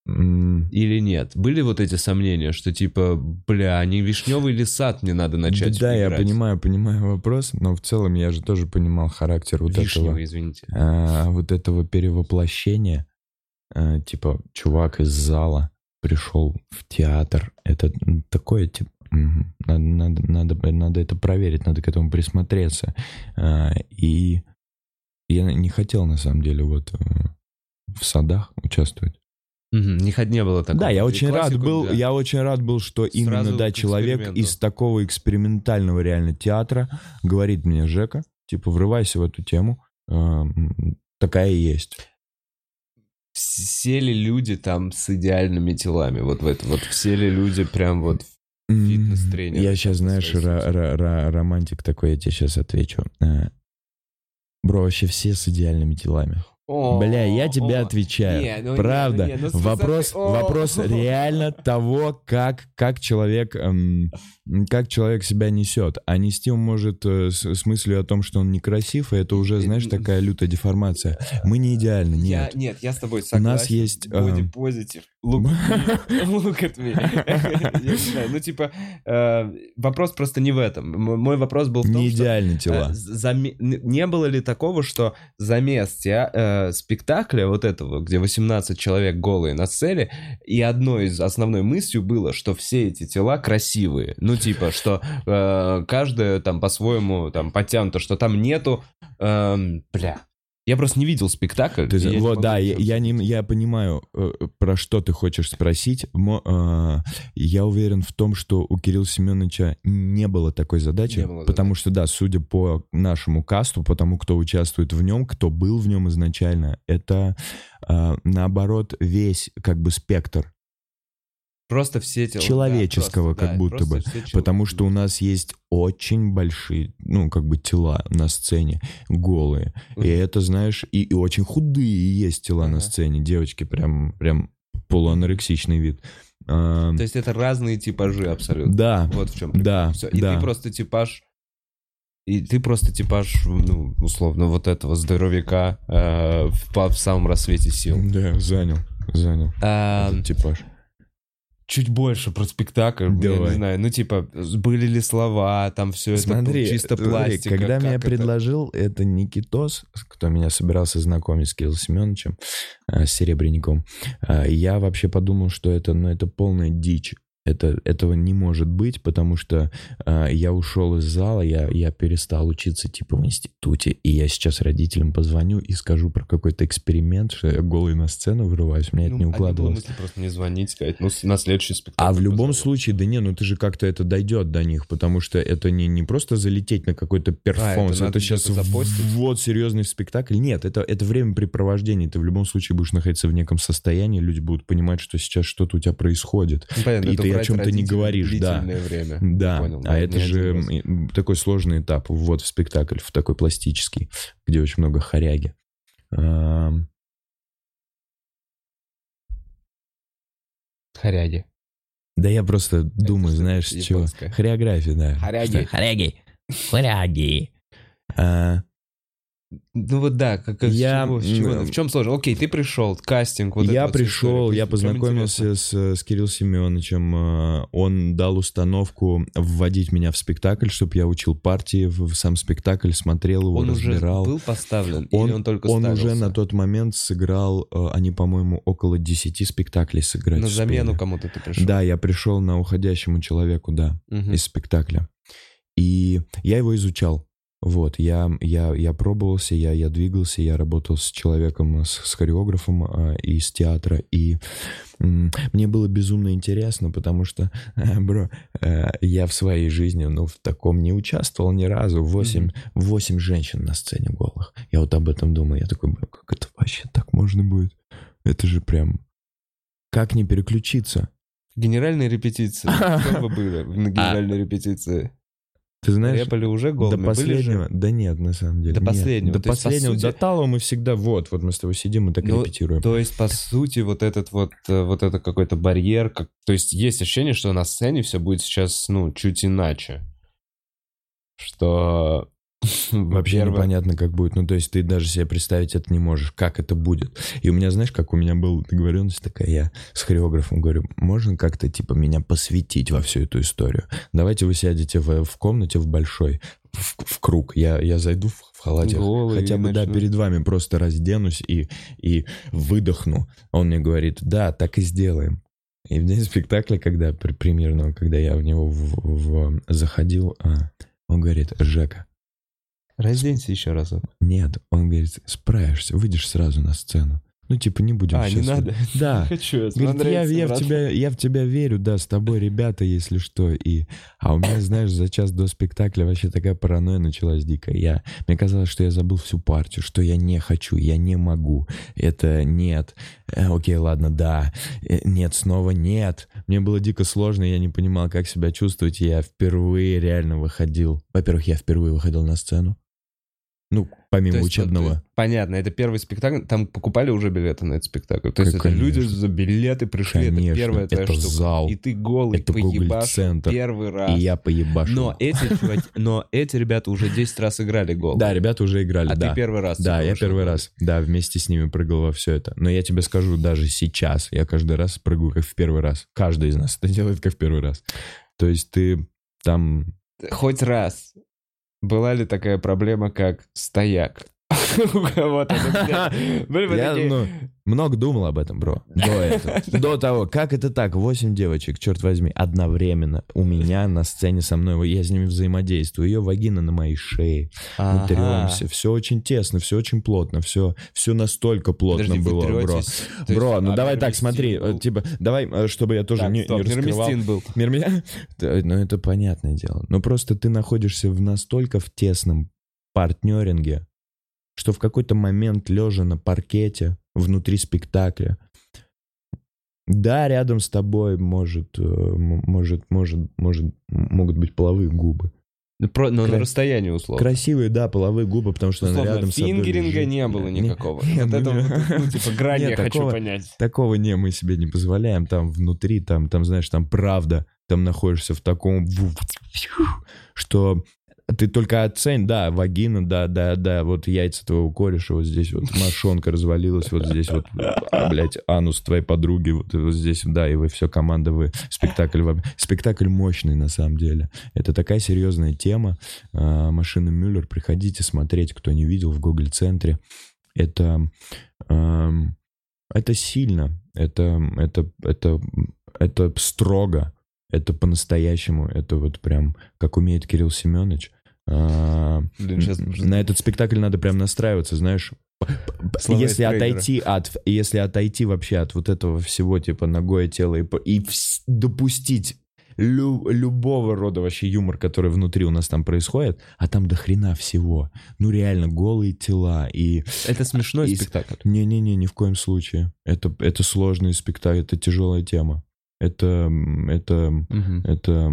Или нет? Были вот эти сомнения, что типа, бля, не вишневый ли сад мне надо начать Да, я играть? понимаю, понимаю вопрос, но в целом я же тоже понимал характер вот этого. Вишневый, извините. а, вот этого перевоплощения, а, типа, чувак из зала пришел в театр, это такое, типа, надо, надо, надо, надо это проверить, надо к этому присмотреться. А, и я не хотел, на самом деле, вот э, в садах участвовать. Мгм, Не, не было такого. Да, я очень рад был, да. я очень рад был, что Сразу именно, да, человек из такого экспериментального реально театра говорит мне, Жека, типа, врывайся в эту тему, м, такая и есть. Все ли люди там с идеальными телами? Вот в это вот все ли люди прям вот... Фитнес-тренер Я сейчас, знаешь, романтик такой, я тебе сейчас отвечу. А, Бро, вообще все с идеальными телами. Бля, я тебе отвечаю. Ну Правда. ну ну вопрос, <laughs> вопрос реально того, как, как человек, эм, как человек себя несет. А нести он может э, с, мыслью о том, что он некрасив, и это уже, знаешь, такая лютая деформация. Мы не идеальны, нет. нет, я с тобой У согласен. нас есть, positive. Look at me. Ну типа, э, вопрос просто не в этом. Мой вопрос был в том, Не идеальны э, тела. Не было ли такого, что замес теа- э, спектакля вот этого, где 18 человек голые на сцене, и одной из основной мыслью было, что все эти тела красивые. Ну, типа, что э, каждая там по-своему там подтянута, что там нету... эм, бля. Я просто не видел спектакль. Ты я вот, да, я, я, не, я понимаю, э, про что ты хочешь спросить. Мо- э, я уверен в том, что у Кирилла Семеновича не было такой задачи, Не было потому что, да, судя по нашему касту, по тому, кто участвует в нем, кто был в нем изначально, это, э, наоборот, весь как бы спектр Просто все тела. человеческого, да, просто, как да, будто бы. все Потому что у нас есть очень большие, ну, как бы тела на сцене, голые. Мгм. И это, знаешь, и, и очень худые есть тела на Ага. сцене. Девочки прям, прям полуанорексичный вид. То есть это разные типажи абсолютно. да, Вот в чем да, Всё. И да. ты просто типаж... И ты просто типаж, ну, условно, вот этого здоровяка э, в, в самом рассвете сил. Да, занял, занял А, типаж. Чуть больше про спектакль, я Давай. не знаю, ну типа, были ли слова, там все Смотри, это чисто смотри, пластика. когда как меня это? предложил, это Никитос, кто меня собирался знакомить с Кириллом Семеновичем, э, с Серебряником, э, я вообще подумал, что это, ну, это полная дичь. Это, этого не может быть, потому что э, я ушел из зала, я, я перестал учиться типа в институте, и я сейчас родителям позвоню и скажу про какой-то эксперимент, что я голый на сцену вырываюсь, меня Ну, это не а было укладывалось. мысли просто не звонить, сказать, ну, на следующий спектакль. А в любом позову. случае, да не, ну ты же как-то это дойдет до них, потому что это не, не просто залететь на какой-то перформанс, это, А, надо сейчас где-то запостить? вот серьезный спектакль. Нет, это, это времяпрепровождение, ты в любом случае будешь находиться в неком состоянии, люди будут понимать, что сейчас что-то у тебя происходит. Ну, понятно, и это ты о врать чем-то не говоришь, да. время. Да, понял, а не это же такой сложный этап, ввод в спектакль, в такой пластический, где очень много хоряги. Хоряги. Да я просто думаю, что, знаешь, с чего? Хореография, да. Хоряги. Что? Хоряги. Хоряги. А, Ну вот да, как, как- Я, чего- с чего- в чем сложно? Окей, ты пришел, кастинг, вот я вот пришел, я познакомился с, с Кириллом Семеновичем. э, Он дал установку вводить меня в спектакль, чтобы я учил партии в, в сам спектакль, смотрел его, Он уже разбирал. был поставлен, Он, или он только он уже ставился? на тот момент сыграл, э, они, по-моему, около 10 спектаклей сыграть На замену кому-то ты пришел? Да, я пришел на уходящему человеку, да. Мгм. из спектакля. И я его изучал. Вот, я, я, я пробовался, я, я двигался, я работал с человеком, с, с хореографом а, из театра, и м, мне было безумно интересно, потому что, э, бро, э, я в своей жизни, ну, в таком не участвовал ни разу. Восемь, восемь женщин на сцене голых. Я вот об этом думаю, я такой, бро, как это вообще так можно будет? Это же прям... Как не переключиться? Генеральные репетиции. <laughs> Что вы были на генеральной репетиции? Ты знаешь, Рэпали уже голыми? До Были же? последнего? Да нет, на самом деле. До нет. последнего. До есть, по последнего. сути- До Талова мы всегда вот, вот мы с тобой сидим и так Ну, репетируем. То есть, по сути, вот этот вот, э, вот это какой-то барьер, как... то есть есть ощущение, что на сцене все будет сейчас, ну, чуть иначе. Что... <laughs> Вообще во-первых, непонятно, как будет. Ну, то есть ты даже себе представить это не можешь, как это будет. И у меня, знаешь, как у меня была договоренность такая, я с хореографом говорю, можно как-то, типа, меня посвятить во всю эту историю? Давайте вы сядете в, в комнате в большой, в, в круг. Я, я зайду в, в халате, Голый хотя бы, да, начну. перед вами просто разденусь и, и выдохну. Он мне говорит, да, так и сделаем. И в день спектакля, когда пр- премьерного, когда я в него в- в- заходил, а, он говорит, Жека, Разденься еще разок. нет, он говорит, справишься, выйдешь сразу на сцену. Ну, типа, не будем А, не сейчас- надо? <laughs> Да. Хочу, я Говорит, я, я, в тебя, я в тебя верю, да, с тобой ребята, если что. И... А у меня, знаешь, за час до спектакля вообще такая паранойя началась дикая. Я... Мне казалось, что я забыл всю партию, что я не хочу, я не могу. Это нет. Э, окей, ладно, да. Э, нет, снова нет. Мне было дико сложно, я не понимал, как себя чувствовать. Я впервые реально выходил. Во-первых, я впервые выходил на сцену. Ну, помимо есть, учебного. вот, понятно, это первый спектакль, там покупали уже билеты на этот спектакль. То есть это Конечно. люди за билеты пришли, Конечно, это первая твоя это штука. зал, И ты голый, это Гоголь-центр, первый раз. И я поебашу. Но эти, но эти ребята уже 10 раз играли гол. Да, ребята уже играли, А да. ты первый раз. Да, я первый раз, да, вместе с ними прыгал во все это. Но я тебе скажу, даже сейчас я каждый раз прыгаю как в первый раз. Каждый из нас это делает как в первый раз. То есть ты там... Хоть раз была ли такая проблема, как стояк? <laughs> <laughs> Я, ну, много думал об этом, бро. До <laughs> этого. До того, как это так? Восемь девочек, черт возьми, одновременно у меня на сцене со мной. Я с ними взаимодействую. Ее вагина на моей шее. Мы тремся. Все очень тесно, все очень плотно. Все, все настолько плотно было, бро. Бро, ну а давай так, смотри, э, типа, давай, э, чтобы я тоже не, раскрывал. Был. Да, Ну, это понятное дело. Но просто ты находишься в настолько в тесном партнеринге, что в какой-то момент, лежа на паркете, внутри спектакля, да, рядом с тобой может, э, может, может, может, могут быть половые губы. Ну, про- Но Кра- на расстоянии условно. Красивые, да, половые губы, потому что она Условно, рядом с тобой лежит. не было никакого. нет, Вот это ну, ну, типа, <laughs> грань нет, я хочу такого- понять. Такого не мы себе не позволяем. Там внутри, там, там, знаешь, там правда. Там находишься в таком... Что ты только оцень, да, вагина, да, да, да, вот яйца твоего кореша, вот здесь вот мошонка развалилась, вот здесь вот, блядь, анус твоей подруги, вот, вот здесь, да, и вы все, команда, вы, спектакль, спектакль мощный на самом деле. Это такая серьезная тема. А, Машина Мюллер, приходите смотреть, кто не видел в Гоголь-центре. Это, это сильно, это, это, это, это строго, это по-настоящему, это вот прям, как умеет Кирилл Семенович. А, Блин, сейчас... На этот спектакль надо прям настраиваться, знаешь, Слова если отойти от, если отойти вообще от вот этого всего, типа ногое тело и, и допустить лю, любого рода вообще юмор, который внутри у нас там происходит, а там до хрена всего. Ну реально, голые тела и... Это смешной и, спектакль? Не-не-не, ни в коем случае. Это, это сложный спектакль, это тяжелая тема. Это, это, угу. это,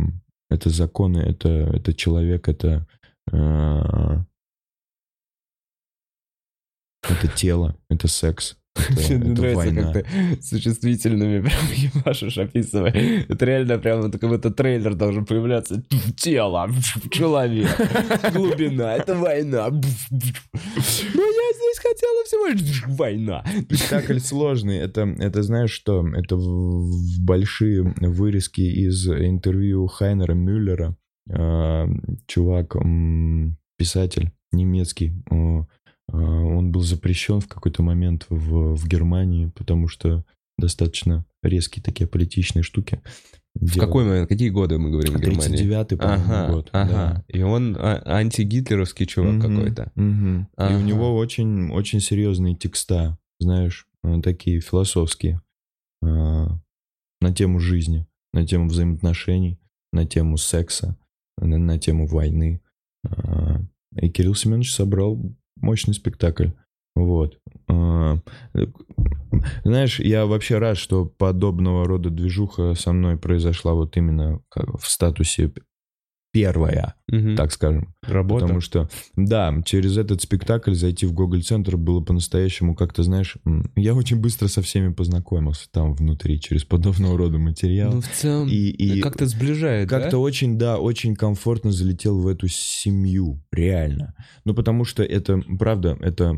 это законы, это, это человек, это... Э, это тело, это секс. Мне нравится, как ты существительными <laughs> прям ебашишь, описывая. Это реально прям как будто трейлер должен появляться. Тело, человек, глубина, это война. Но я здесь хотела всего лишь война. Спектакль сложный. Это, это знаешь что? Это большие вырезки из интервью Хайнера Мюллера. А, чувак, писатель немецкий, а, он был запрещен в какой-то момент в, в Германии, потому что достаточно резкие такие политичные штуки. В делал. какой момент? Какие годы мы говорим о Германии? 39-й, по-моему, ага, год. Ага. Да. И он а- антигитлеровский чувак угу, какой-то. Угу. Ага. И у него очень, очень серьезные текста, знаешь, э, такие философские э, на тему жизни, на тему взаимоотношений, на тему секса, на, на тему войны. Э, и Кирилл Семенович собрал мощный спектакль. Вот. А, знаешь, я вообще рад, что подобного рода движуха со мной произошла вот именно в статусе первая, угу. так скажем. Работа. Потому что, да, через этот спектакль зайти в Google центр было по-настоящему как-то, знаешь, я очень быстро со всеми познакомился там внутри, через подобного рода материал. Ну, в целом, и, и как-то сближает, Как-то да? очень, да, очень комфортно залетел в эту семью, реально. Ну, потому что это, правда, это,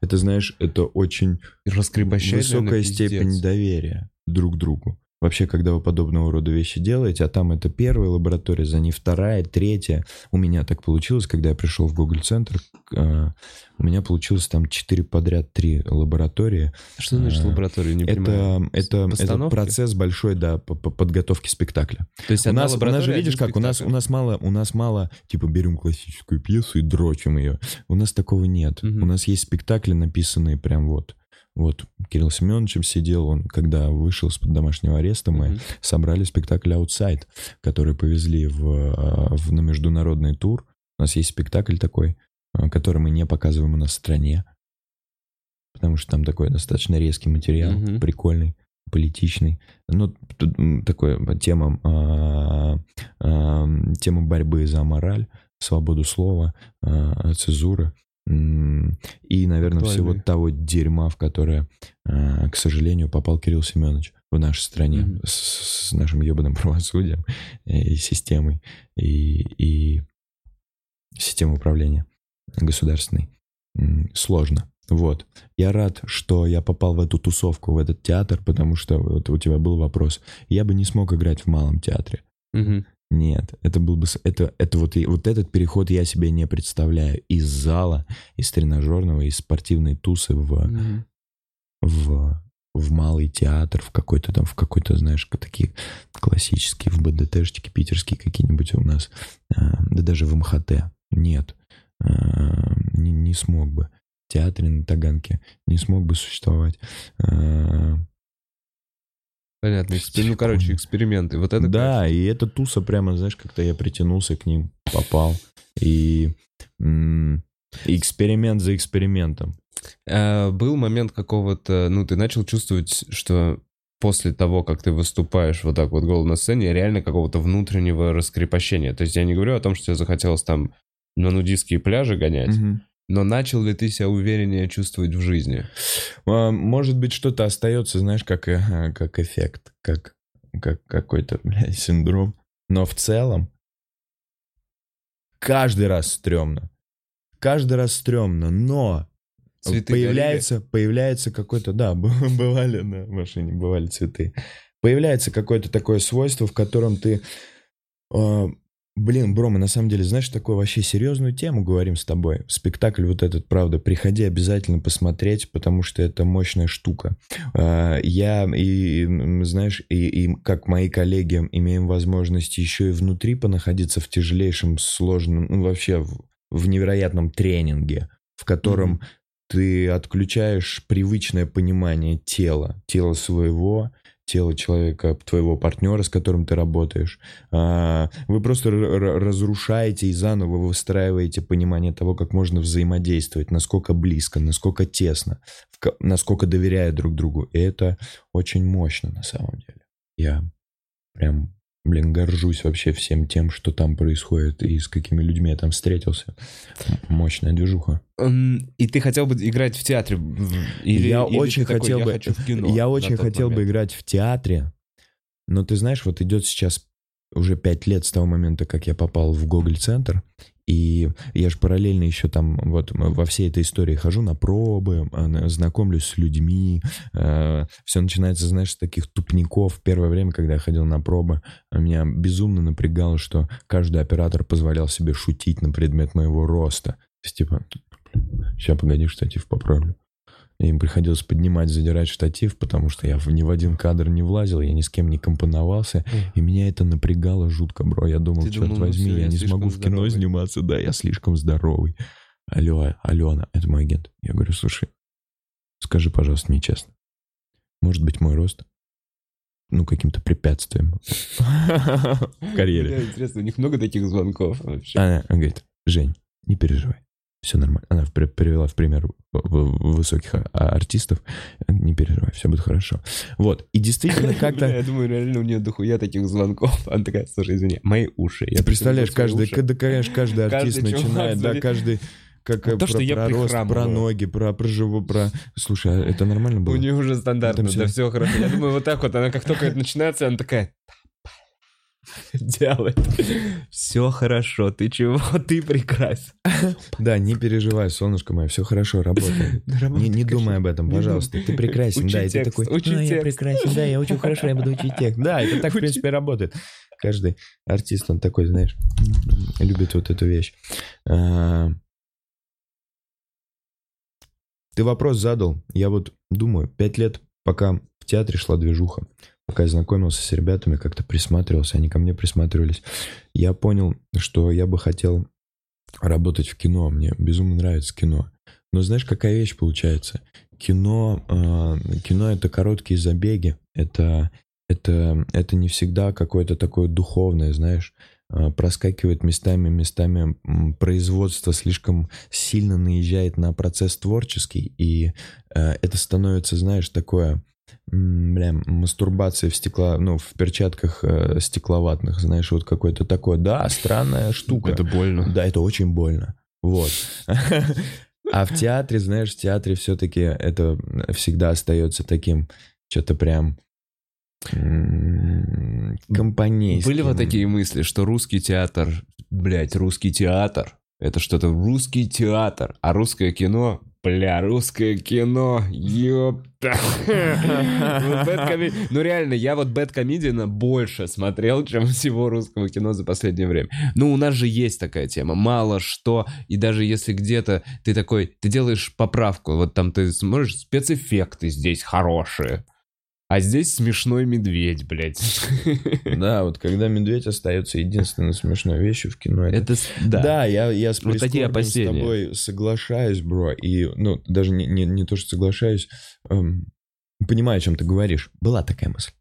это знаешь, это очень высокая степень доверия друг другу вообще, когда вы подобного рода вещи делаете, а там это первая лаборатория, за ней вторая, третья. У меня так получилось, когда я пришел в Google центр э, у меня получилось там четыре подряд три лаборатории. Что значит э, лаборатория? Не это, понимаю. Это, это процесс большой, да, по, по подготовки спектакля. То есть у нас, у нас же, видишь как, у нас, у нас мало, у нас мало, типа, берем классическую пьесу и дрочим ее. У нас такого нет. Угу. У нас есть спектакли, написанные прям вот вот Кирилл Семеновичем сидел, он, когда вышел из-под домашнего ареста, мы mm-hmm. собрали спектакль «Outside», который повезли в, а, в, на международный тур. У нас есть спектакль такой, а, который мы не показываем у нас в стране, потому что там такой достаточно резкий материал, mm-hmm. прикольный, политичный. Ну, тут такое тема, а, а, тема борьбы за мораль, свободу слова, а, цензуры. И, наверное, всего того дерьма, в которое, а, к сожалению, попал Кирилл Семенович в нашей стране mm-hmm. с, с нашим ебаным <laughs> правосудием и системой, и, и системой управления государственной. Сложно. Вот. Я рад, что я попал в эту тусовку, в этот театр, потому что вот у тебя был вопрос. Я бы не смог играть в малом театре. Угу. Нет, это был бы это это вот вот этот переход я себе не представляю из зала, из тренажерного, из спортивной тусы в mm-hmm. в в малый театр, в какой-то там, в какой-то, знаешь, такие классические, в БДТшечки питерские какие-нибудь у нас, а, да даже в МХТ. Нет, а, не, не смог бы. В театре на Таганке не смог бы существовать. Понятно, экспер... ну, короче, эксперименты. Вот это да, кайф. и эта туса прямо, знаешь, как-то я притянулся к ним, попал. И м- эксперимент за экспериментом. А, был момент какого-то, ну, ты начал чувствовать, что после того, как ты выступаешь вот так вот голым на сцене, реально какого-то внутреннего раскрепощения. То есть я не говорю о том, что тебе захотелось там на нудистские пляжи гонять, угу. Но начал ли ты себя увереннее чувствовать в жизни? А, может быть, что-то остается, знаешь, как, э, как эффект, как, как какой-то, блядь, синдром. Но в целом, каждый раз стрёмно. Каждый раз стрёмно, но Цветы появляется, появляется какой-то, да, <laughs> бывали на машине, бывали цветы. Появляется какое-то такое свойство, в котором ты... э, блин, бро, мы на самом деле, знаешь, такую вообще серьезную тему говорим с тобой. Спектакль вот этот, правда, приходи обязательно посмотреть, потому что это мощная штука. Э, я и, знаешь, и, и как мои коллеги имеем возможность еще и внутри понаходиться в тяжелейшем, сложном, ну, вообще в, в невероятном тренинге, в котором Мгм. ты отключаешь привычное понимание тела, тела своего, тела человека, твоего партнера, с которым ты работаешь. А, Вы просто разрушаете и заново выстраиваете понимание того, как можно взаимодействовать, насколько близко, насколько тесно, насколько доверяют друг другу. И это очень мощно на самом деле. Я прям, блин, горжусь вообще всем тем, что там происходит и с какими людьми я там встретился. Мощная движуха. И ты хотел бы играть в театре? Или, я или очень ты такой, хотел «Я бы, хочу в кино я очень хотел бы момент». играть в театре, но ты знаешь, вот идет сейчас уже пять лет с того момента, как я попал в Гоголь-центр, и я же параллельно еще там вот во всей этой истории хожу на пробы, а, на- знакомлюсь с людьми. все начинается, знаешь, с таких тупников. Первое время, когда я ходил на пробы, меня безумно напрягало, что каждый оператор позволял себе шутить на предмет моего роста. То есть, типа, сейчас, погоди, штатив поправлю. Им приходилось поднимать, задирать штатив, потому что я ни в один кадр не влазил, я ни с кем не компоновался, и меня это напрягало жутко, бро. Я думал, Ты черт думал, ну возьми, всё, я я не смогу в кино здоровый. сниматься, да, я слишком здоровый. Алло, Алена, это мой агент. Я говорю, слушай, скажи, пожалуйста, мне честно, может быть, мой рост, ну, каким-то препятствием в карьере. <laughs> Интересно, у них много таких звонков вообще. Она говорит, Жень, не переживай, все нормально. Она привела в пример высоких а- артистов. Не переживай, все будет хорошо. Вот, и действительно <laughs> как-то... я думаю, реально у нее дохуя таких звонков. <laughs> Она такая, слушай, извини, мои уши. Я Ты представляешь, каждый, да, конечно, каждый артист начинает, да, каждый как э, То, про, что я про рост, про ноги, про, про живу, про... Слушай, а это нормально было? У нее уже стандартно, да, все хорошо. Я думаю, вот так вот, она как только это начинается, она такая... <laughs> Делает. Все хорошо, ты чего? <laughs> Ты прекрасен. Да, не переживай, солнышко мое, все хорошо, работает. <laughs> Не, не думай об этом, пожалуйста. Ты прекрасен, да, и ты текст, такой, учи «А, я текст». прекрасен, да, я очень хорошо, я буду учить текст. Да, это так, в принципе, работает. Каждый артист, он такой, знаешь, любит вот эту вещь. А, Ты вопрос задал, я вот думаю, пять лет, пока в театре шла движуха, пока я знакомился с ребятами, как-то присматривался, они ко мне присматривались, я понял, что я бы хотел работать в кино, мне безумно нравится кино. Но знаешь, какая вещь получается? Кино, э, кино это короткие забеги, это, это, это не всегда какое-то такое духовное, знаешь, Э, проскакивает местами, местами производство слишком сильно наезжает на процесс творческий, и э, это становится, знаешь, такое, бля, мастурбация в стекла, ну, в перчатках э, стекловатных, знаешь, вот какое-то такое, да, странная штука. Это больно. Да, это очень больно. Вот. <laughs> А в театре, знаешь, в театре все-таки это всегда остается таким, что-то прям компанейским. Были вот такие мысли, что русский театр, блядь, русский театр, это что-то русский театр, а русское кино, бля, русское кино, ёпта. <laughs> Ну реально, я вот Comedian больше смотрел, чем всего русского кино за последнее время. Ну, у нас же есть такая тема, мало что, и даже если где-то ты такой, ты делаешь поправку, вот там ты смотришь, спецэффекты здесь хорошие, а здесь смешной медведь, блядь. <laughs> Да, вот когда медведь остается единственной смешной вещью в кино, это Это, да. Да, я, я с Вот такие с тобой соглашаюсь, бро. И, ну, даже не, не, не то, что соглашаюсь, эм, понимаю, о чем ты говоришь. Была такая мысль.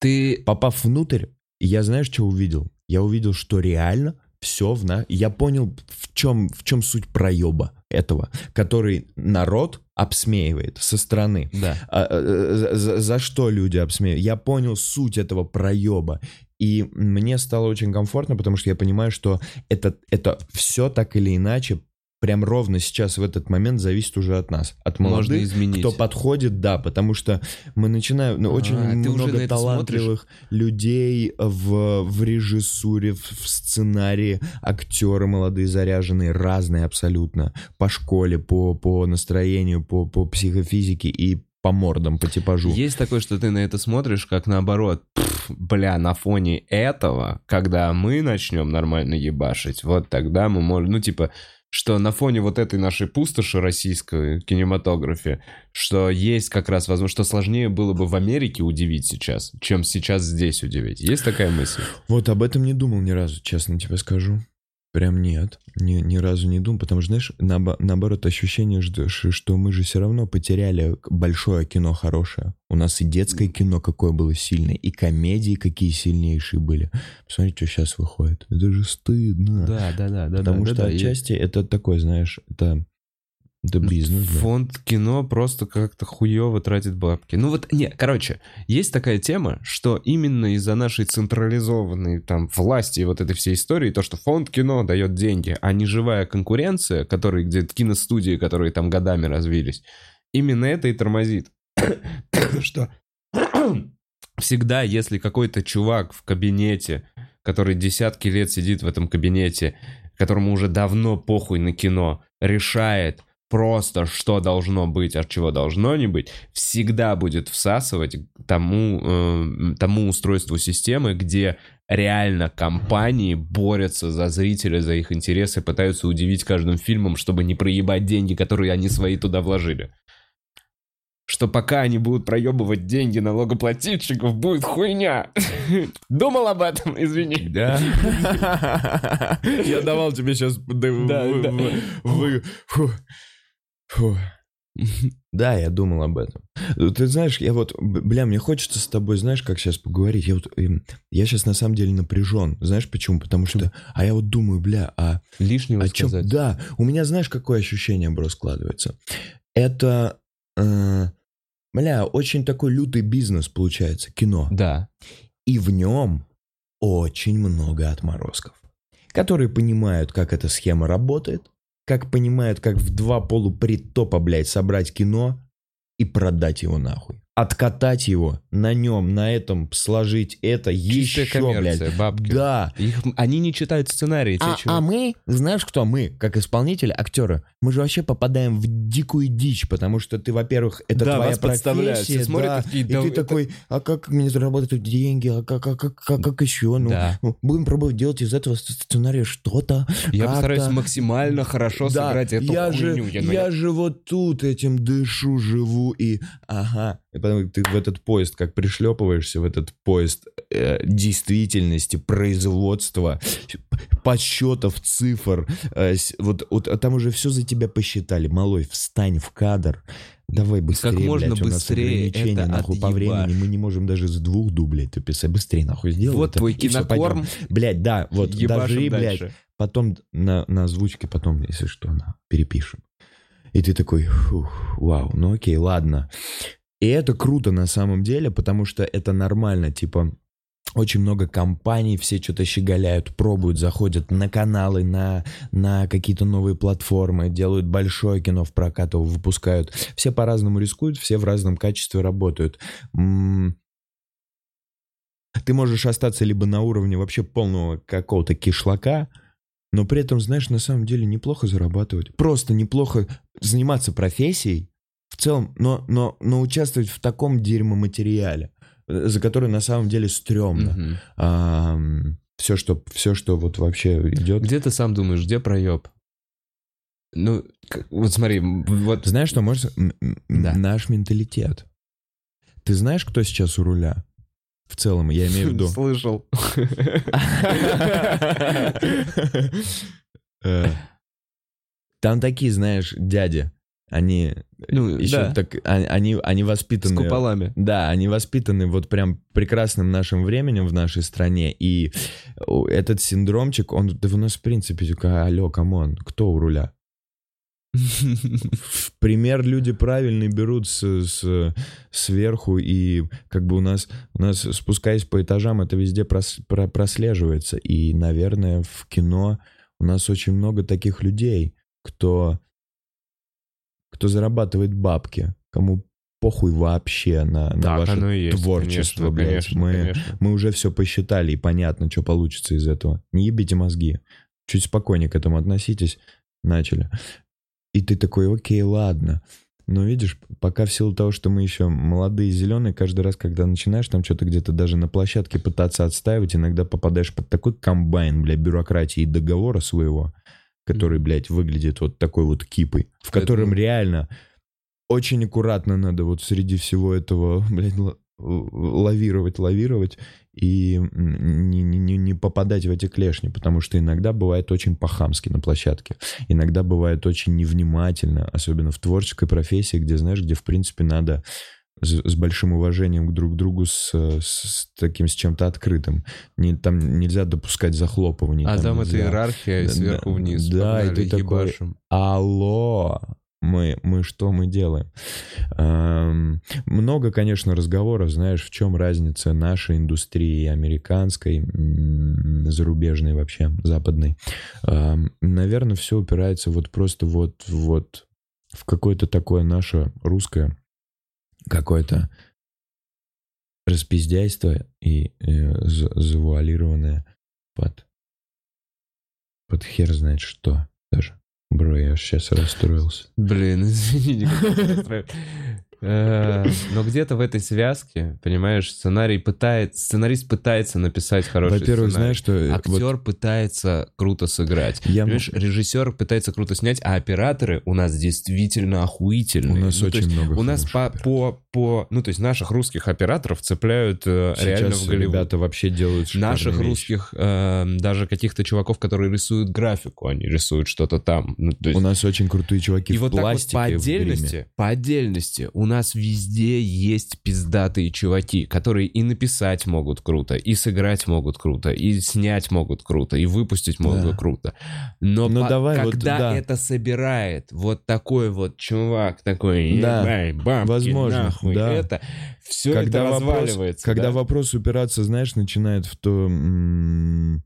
Ты... Попав внутрь, я знаешь, что увидел? Я увидел, что реально все в на... Я понял, в чем, в чем суть проеба этого, который народ обсмеивает со стороны. Да. А, э, за, за- за что люди обсмеивают. Я понял суть этого проеба. И мне стало очень комфортно, потому что я понимаю, что это, это все так или иначе прям ровно сейчас в этот момент зависит уже от нас, от Можно молодых, изменить. кто подходит, да, потому что мы начинаем, ну, очень А, на много талантливых людей в, в режиссуре, в, в сценарии, актеры молодые, заряженные, разные абсолютно, по школе, по, по настроению, по, по психофизике и по мордам, по типажу. Есть такое, что ты на это смотришь, как наоборот, бля, на фоне этого, когда мы начнем нормально ебашить, вот тогда мы можем, ну, типа, что на фоне вот этой нашей пустоши российской кинематографе, что есть как раз возможно, что сложнее было бы в Америке удивить сейчас, чем сейчас здесь удивить. Есть такая мысль? Вот об этом не думал ни разу, честно тебе скажу. Прям нет, ни, ни разу не думал, потому что, знаешь, наобо- наоборот, ощущение, что, что мы же все равно потеряли большое кино хорошее. У нас и детское кино какое было сильное, и комедии какие сильнейшие были. Посмотри, что сейчас выходит. Это же стыдно. Да, да, да, да. потому да, что да, да. И отчасти это такой, знаешь, это, это бизнес. да. Фонд кино просто как-то хуево тратит бабки. Ну вот, не, короче, есть такая тема, что именно из-за нашей централизованной там власти и вот этой всей истории, то, что фонд кино дает деньги, а не живая конкуренция, которые где-то киностудии, которые там годами развились, именно это и тормозит. <coughs> Что <coughs> всегда, если какой-то чувак в кабинете, который десятки лет сидит в этом кабинете, которому уже давно похуй на кино, решает просто, что должно быть, от чего должно не быть, всегда будет всасывать тому, э, тому устройству системы, где реально компании борются за зрителя, за их интересы, пытаются удивить каждым фильмом, чтобы не проебать деньги, которые они свои туда вложили. Что пока они будут проебывать деньги налогоплательщиков, будет хуйня. <laughs> Думал об этом, извини. Да. <laughs> Я давал тебе сейчас... Да, <laughs> да. Я думал об этом. Ну, Ты знаешь, я вот, бля, мне хочется с тобой, знаешь, как сейчас поговорить. Я вот, эм, я сейчас на самом деле напряжен. Знаешь почему? Потому что, а я вот думаю, бля, а Лишнего о чем? сказать. Да, у меня знаешь, какое ощущение, бро, складывается? Это, э, бля, очень такой лютый бизнес получается, кино. Да. И в нем очень много отморозков, которые понимают, как эта схема работает, как понимают, как в два полупритопа, блядь, собрать кино и продать его нахуй. Откатать его, на нем, на этом сложить это Чистая еще, блядь. бабки. Да. Их, они не читают сценарий. А, а мы, знаешь кто мы, как исполнители, актеры, мы же вообще попадаем в дикую дичь, потому что ты, во-первых, это Да, твоя профессия, да, такие, и да ты это- такой, а как мне заработать деньги, а как, как, как, как, как еще, ну, Да. ну, будем пробовать делать из этого сценария что-то, Я постараюсь максимально хорошо Да, сыграть эту я хуйню. Же, ну, я же вот тут этим дышу, живу и ага. Ты в этот поезд как пришлепываешься, в этот поезд э, действительности, производства, подсчетов, цифр. э, вот, вот а там уже все за тебя посчитали. Малой, встань в кадр. Давай быстрее, Как можно блядь, у нас быстрее это нахуй, по времени. Мы не можем даже с двух дублей это писать. Быстрее, нахуй, сделай Вот это, твой кинокорм. Блядь, да, вот дожри, блядь, дальше. потом на, на озвучке, потом, если что, на, перепишем. И ты такой, фух, вау, ну окей, ладно. И это круто на самом деле, потому что это нормально, типа, очень много компаний, все что-то щеголяют, пробуют, заходят на каналы, на, на какие-то новые платформы, делают большое кино в прокат, его выпускают. Все по-разному рискуют, все в разном качестве работают. М, Ты можешь остаться либо на уровне вообще полного какого-то кишлака, но при этом, знаешь, на самом деле неплохо зарабатывать. Просто неплохо заниматься профессией в целом, но, но, но участвовать в таком дерьмоматериале, э, за который на самом деле стрёмно. Мгм. все, что, все, что вот вообще идет. Где ты сам думаешь, где проеб? Ну, вот смотри, вот... Знаешь, что может... Да. Наш менталитет. Ты знаешь, кто сейчас у руля? В целом, я имею в виду... Слышал. <laughs> Э, Там такие, знаешь, дяди. Они Ну, еще да. так... а- Они, они С воспитаны... куполами. Да, они воспитаны вот прям прекрасным нашим временем в нашей стране, и этот синдромчик, он да у нас в принципе, алло, come on, кто у руля? <laughs> В пример люди правильный берут с, с- сверху, и как бы у нас, у нас, спускаясь по этажам, это везде прос- про- прослеживается, и, наверное, в кино у нас очень много таких людей, кто, кто зарабатывает бабки, кому похуй вообще на, на Так ваше есть, творчество, конечно, блядь. конечно, мы, конечно. мы уже все посчитали, и понятно, что получится из этого. Не ебите мозги. Чуть спокойнее к этому относитесь. Начали. И ты такой, окей, ладно. Но видишь, пока в силу того, что мы еще молодые, зеленые, каждый раз, когда начинаешь там что-то где-то даже на площадке пытаться отстаивать, иногда попадаешь под такой комбайн, бля, бюрократии и договора своего, который, блядь, выглядит вот такой вот кипой, в Это- котором реально очень аккуратно надо вот среди всего этого, <laughs> блядь, лавировать, лавировать и не- не- не попадать в эти клешни, потому что иногда бывает очень по-хамски на площадке, иногда бывает очень невнимательно, особенно в творческой профессии, где, знаешь, где, в принципе, надо с, с большим уважением к друг другу, с, с- с таким, с чем-то открытым. Не, там нельзя допускать захлопываний. А там это нельзя. иерархия Да, сверху вниз. да, и ты такой. Алло, мы, мы что мы делаем? Эм, много, конечно, разговоров, знаешь, в чем разница нашей индустрии американской, зарубежной вообще, западной. Эм, наверное, все упирается вот просто вот, вот в какое-то такое наше русское, какое-то распиздяйство и э, за- завуалированное под, под хер знает что даже. Бро, я сейчас расстроился. Блин, извини, <laughs> Э, Но где-то в этой связке, понимаешь, сценарий пытается, сценарист пытается написать хороший Во-первых, сценарий. знаешь, что... э, вот Актер пытается круто сыграть. я Понимаешь, режиссер пытается круто снять, а операторы у нас действительно охуительные. у нас Ну, очень много У нас по, по, по... Ну, то есть наших русских операторов цепляют э, реально в Голливуд. ребята вообще делают Наших вещи. русских, э, даже каких-то чуваков, которые рисуют графику, они рисуют что-то там. Ну, есть У нас очень крутые чуваки и в вот так вот пластике, по отдельности, по отдельности у нас везде есть пиздатые чуваки, которые и написать могут круто, и сыграть могут круто, и снять могут круто, и выпустить могут Да. круто. Но Ну, по- давай вот, когда да. это собирает вот такой вот чувак, такой, Да. бабки, Возможно, нахуй, да. это, все когда это вопрос, разваливается. когда да? вопрос упираться, знаешь, начинает в то, м,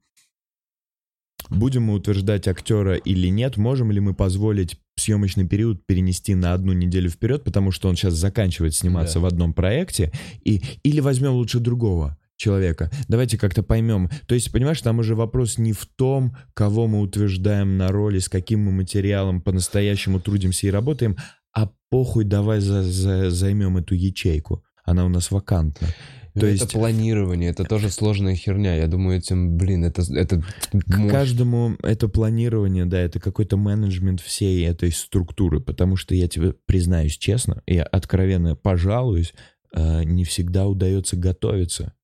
будем мы утверждать актера или нет, можем ли мы позволить съемочный период перенести на одну неделю вперед, потому что он сейчас заканчивает сниматься Да. в одном проекте, и, или возьмем лучше другого человека. Давайте как-то поймем. То есть, понимаешь, там уже вопрос не в том, кого мы утверждаем на роли, с каким мы материалом по-настоящему трудимся и работаем, а похуй давай за- за- займем эту ячейку. Она у нас вакантна. То это есть- планирование, это тоже сложная херня. Я думаю, этим, блин, это, это К мощь. каждому это планирование, да, это какой-то менеджмент всей этой структуры, потому что я тебе признаюсь честно, я откровенно пожалуюсь, э, не всегда удается готовиться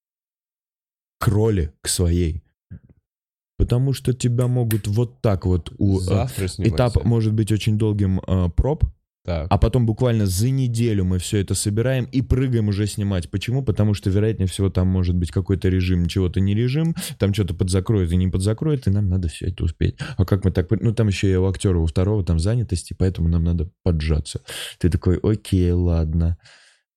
к роли, к своей. Потому что тебя могут вот так вот... У, э, Завтра снимать. этап может быть очень долгим э, проб, Так. а потом буквально за неделю мы все это собираем и прыгаем уже снимать. Почему? Потому что, вероятнее всего, там может быть какой-то режим, чего-то не режим, там что-то подзакроет и не подзакроет, и нам надо все это успеть. А как мы так... Ну, там еще и у актера, у второго там занятости, поэтому нам надо поджаться. Ты такой, окей, ладно.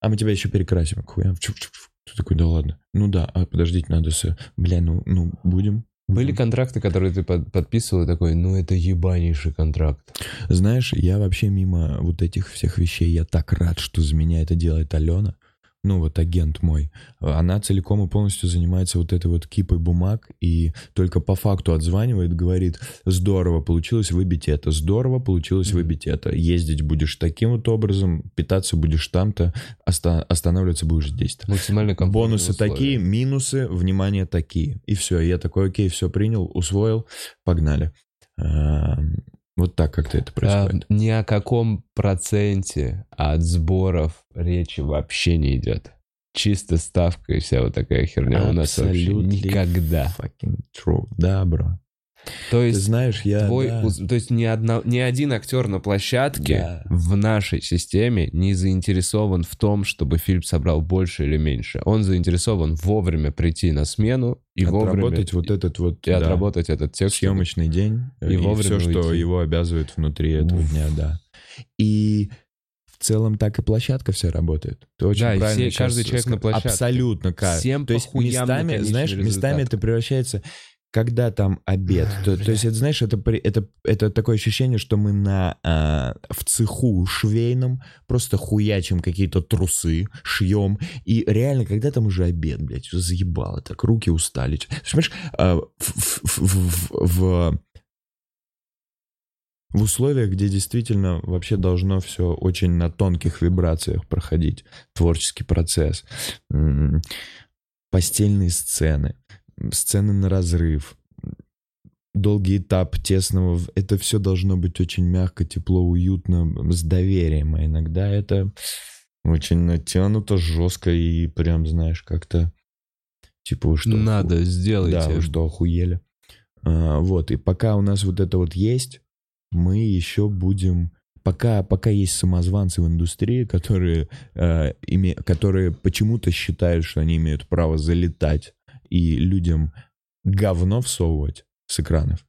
А мы тебя еще перекрасим. хуям. Чук-чук-чук. Ты такой, да ладно. Ну да, а подождите, надо... С... Бля, ну, ну будем. Были контракты, которые ты под- подписывал, и такой, ну это ебанейший контракт. Знаешь, я вообще мимо вот этих всех вещей, я так рад, что за меня это делает Алена. Ну вот агент мой. Она целиком и полностью занимается вот этой вот кипой бумаг и только по факту отзванивает, говорит, здорово получилось выбить это, здорово получилось выбить это. Ездить будешь таким вот образом, питаться будешь там-то, оста- останавливаться будешь здесь-то. Максимально Бонусы условия. такие, минусы, внимание такие. И все, я такой, окей, все принял, усвоил, погнали. А, Вот так как-то это А, происходит. ни о каком проценте от сборов речи вообще не идет. Чисто ставка и вся вот такая херня у нас вообще Absolutely никогда. Fucking true. Да, бро. То Ты есть знаешь, я... Твой, да. то есть ни, одна, ни один актер на площадке Да. в нашей системе не заинтересован в том, чтобы фильм собрал больше или меньше. Он заинтересован вовремя прийти на смену и вовремя Отработать вот этот вот и да, отработать этот текст. съемочный день И и, вовремя все, что уйти. его обязывает внутри этого Уф. дня, да. И в целом так и площадка вся работает. Ты очень Да, правильно все- каждый человек на сказал. площадке. Абсолютно. каждый. Всем То есть на местами, знаешь, местами результат. это превращается... когда там обед, А, то, то есть это знаешь, это это это такое ощущение, что мы на а, в цеху швейном просто хуячим какие-то трусы, шьем и реально когда там уже обед, блядь, заебало так, руки устали. Понимаешь, а, в, в- в- в- в условиях, где действительно вообще должно все очень на тонких вибрациях проходить, творческий процесс, постельные сцены, сцены на разрыв, долгий этап тесного, это все должно быть очень мягко, тепло, уютно, с доверием, а иногда это очень натянуто, жестко и прям, знаешь, как-то типа вы что, Надо, оху- сделайте. да, вы что, охуели? А, вот, и пока у нас вот это вот есть, мы еще будем... Пока, пока есть самозванцы в индустрии, которые, э, име- которые почему-то считают, что они имеют право залетать и людям говно всовывать с экранов,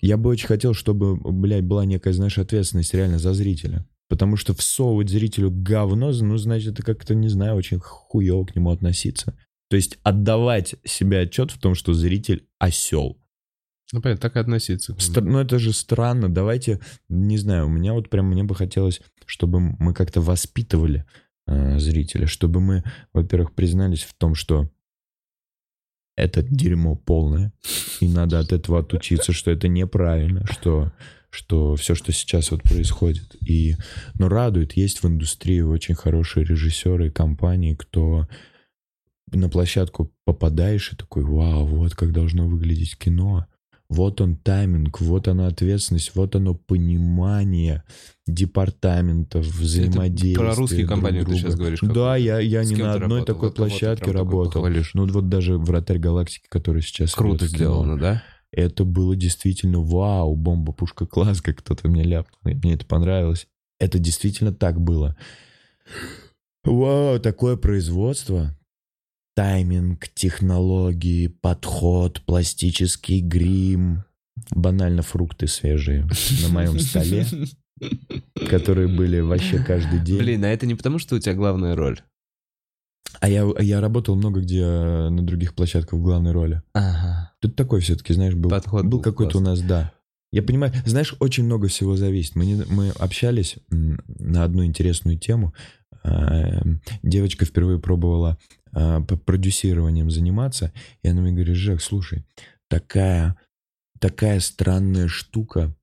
я бы очень хотел, чтобы, блядь, была некая, знаешь, ответственность реально за зрителя. Потому что всовывать зрителю говно, ну, значит, это как-то, не знаю, очень хуево к нему относиться. То есть отдавать себе отчет в том, что зритель осел. Ну, понятно, так и относиться. Стр- ну это же странно. Давайте, не знаю, у меня вот прям мне бы хотелось, чтобы мы как-то воспитывали э, зрителя, чтобы мы, во-первых, признались в том, что это дерьмо полное, и надо от этого отучиться, что это неправильно, что что все, что сейчас вот происходит. И, но радует, есть в индустрии очень хорошие режиссеры и компании, кто на площадку попадаешь и такой, вау, вот как должно выглядеть кино. Вот он тайминг, вот она ответственность, вот оно понимание департаментов, взаимодействия. про русские друг компании ты друга. сейчас говоришь, Да, я, я не на ты одной работал? такой Вот ты площадке работал. Ну вот даже «Вратарь галактики», который сейчас Круто сделано, да? это было действительно вау, бомба, пушка, класс, как кто-то мне ляпнул, мне это понравилось. Это действительно так было. Вау, такое производство. Тайминг, технологии, подход, пластический грим. Банально фрукты свежие на моем столе, которые были вообще каждый день. Блин, а это не потому, что у тебя главная роль? А я, я работал много где э, на других площадках в главной роли. Ага. Тут такой все-таки, знаешь, был, Подход был был какой-то у нас, да. Я понимаю, знаешь, очень много всего зависит. Мы, не- мы общались на одну интересную тему. А, Девочка впервые пробовала по продюсированием заниматься, и она мне говорит, Жек, слушай, такая, такая странная штука.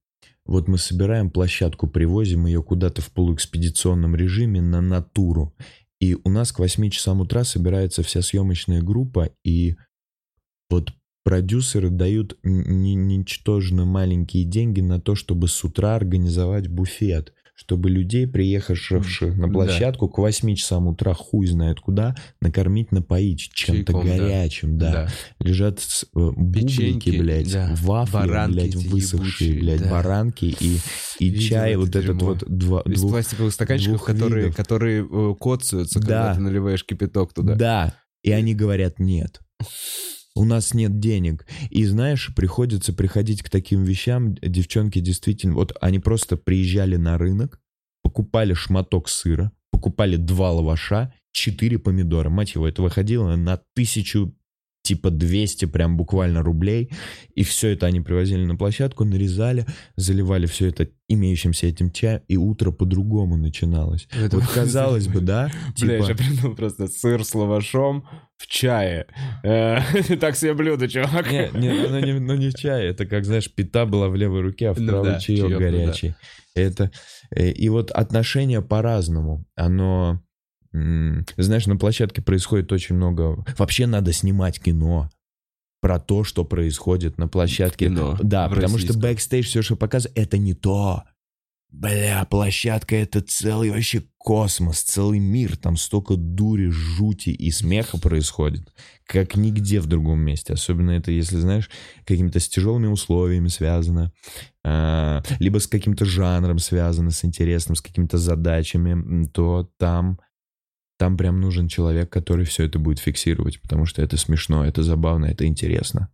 Вот мы собираем площадку, привозим ее куда-то в полуэкспедиционном режиме на натуру. И у нас к 8 часам утра собирается вся съемочная группа, и вот продюсеры дают ничтожно маленькие деньги на то, чтобы с утра организовать буфет, чтобы людей, приехавших на Да. площадку к 8 часам утра, хуй знает куда, накормить, напоить чем-то Чайком, да. горячим, да. Лежат э, бублики, блядь, да. вафли, Баранки блядь, высохшие, ебучие, блядь, да. баранки и, и Видел чай вот этот дерьмо. вот два, Из двух... пластиковых стаканчиков, которые, видов. которые э, коцаются, когда Да. ты наливаешь кипяток туда. Да. И они говорят нет. У нас нет денег. И знаешь, приходится приходить к таким вещам. Девчонки действительно, вот они просто приезжали на рынок, покупали шматок сыра, покупали два лаваша, четыре помидора. Мать его, это выходило на тысячу типа 200 прям буквально рублей. И все это они привозили на площадку, нарезали, заливали все это имеющимся этим чаем, и утро по-другому начиналось. Это Вот казалось бы, да? <laughs> Бля, я типа- же придумал просто сыр с лавашом в чае. Э, <laughs> Так себе блюдо, чувак. Не, не, ну не в чае. Это как, знаешь, пита была в левой руке, а в Ну правой чаек ну горячий. Это, э, и вот отношение по-разному. Оно, знаешь, на площадке происходит очень много... Вообще надо снимать кино про то, что происходит на площадке. Кино Да, потому что российском. бэкстейдж, все, что показывает, это не то. Бля, площадка это целый вообще космос, целый мир. Там столько дури, жути и смеха происходит, как нигде в другом месте. Особенно это, если, знаешь, какими-то с тяжелыми условиями связано, а, либо с каким-то жанром связано, с интересным, с какими-то задачами, то там, там прям нужен человек, который все это будет фиксировать, потому что это смешно, это забавно, это интересно.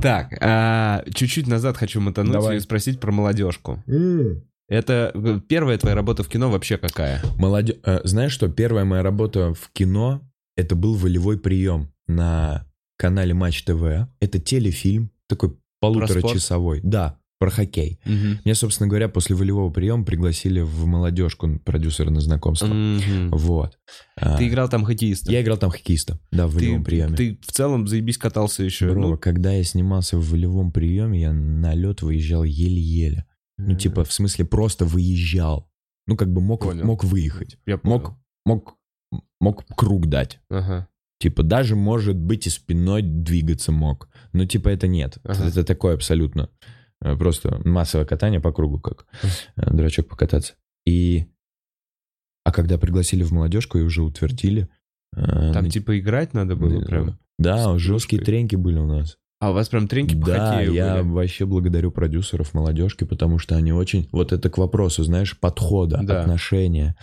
Так, а, чуть-чуть назад хочу мотануть Давай. и спросить про молодежку. Это э, первая твоя работа в кино вообще какая? Молоде... э, Знаешь что, первая моя работа в кино, это был волевой прием. на канале Матч ТВ. Это телефильм, такой полуторачасовой. Да, про хоккей. Мгм. Меня, собственно говоря, после волевого приема пригласили в молодежку продюсера на знакомство. Мгм. Вот. А, Ты играл там хоккеиста. Я играл там хоккеиста, да, в волевом приеме. Ты в целом заебись катался еще. Бро, ну, когда я снимался в волевом приеме, я на лед выезжал еле-еле. Ну, типа, в смысле, просто выезжал. Ну, как бы мог, Понял. мог выехать. я понял. Мог, мог, мог круг дать. Ага. Типа, даже, может быть, и спиной двигаться мог. Но, типа, это нет. Ага. Это такое абсолютно. Э, Просто массовое катание по кругу, как э, дурачок покататься. И... А когда пригласили в молодежку и уже утвердили... э, Там на- типа играть надо было э, прям. Да, жесткие тренки были у нас. А у вас прям тренки по да, хоккею я были? вообще благодарю продюсеров молодежки, потому что они очень... Вот это к вопросу, знаешь, подхода, Да. отношения.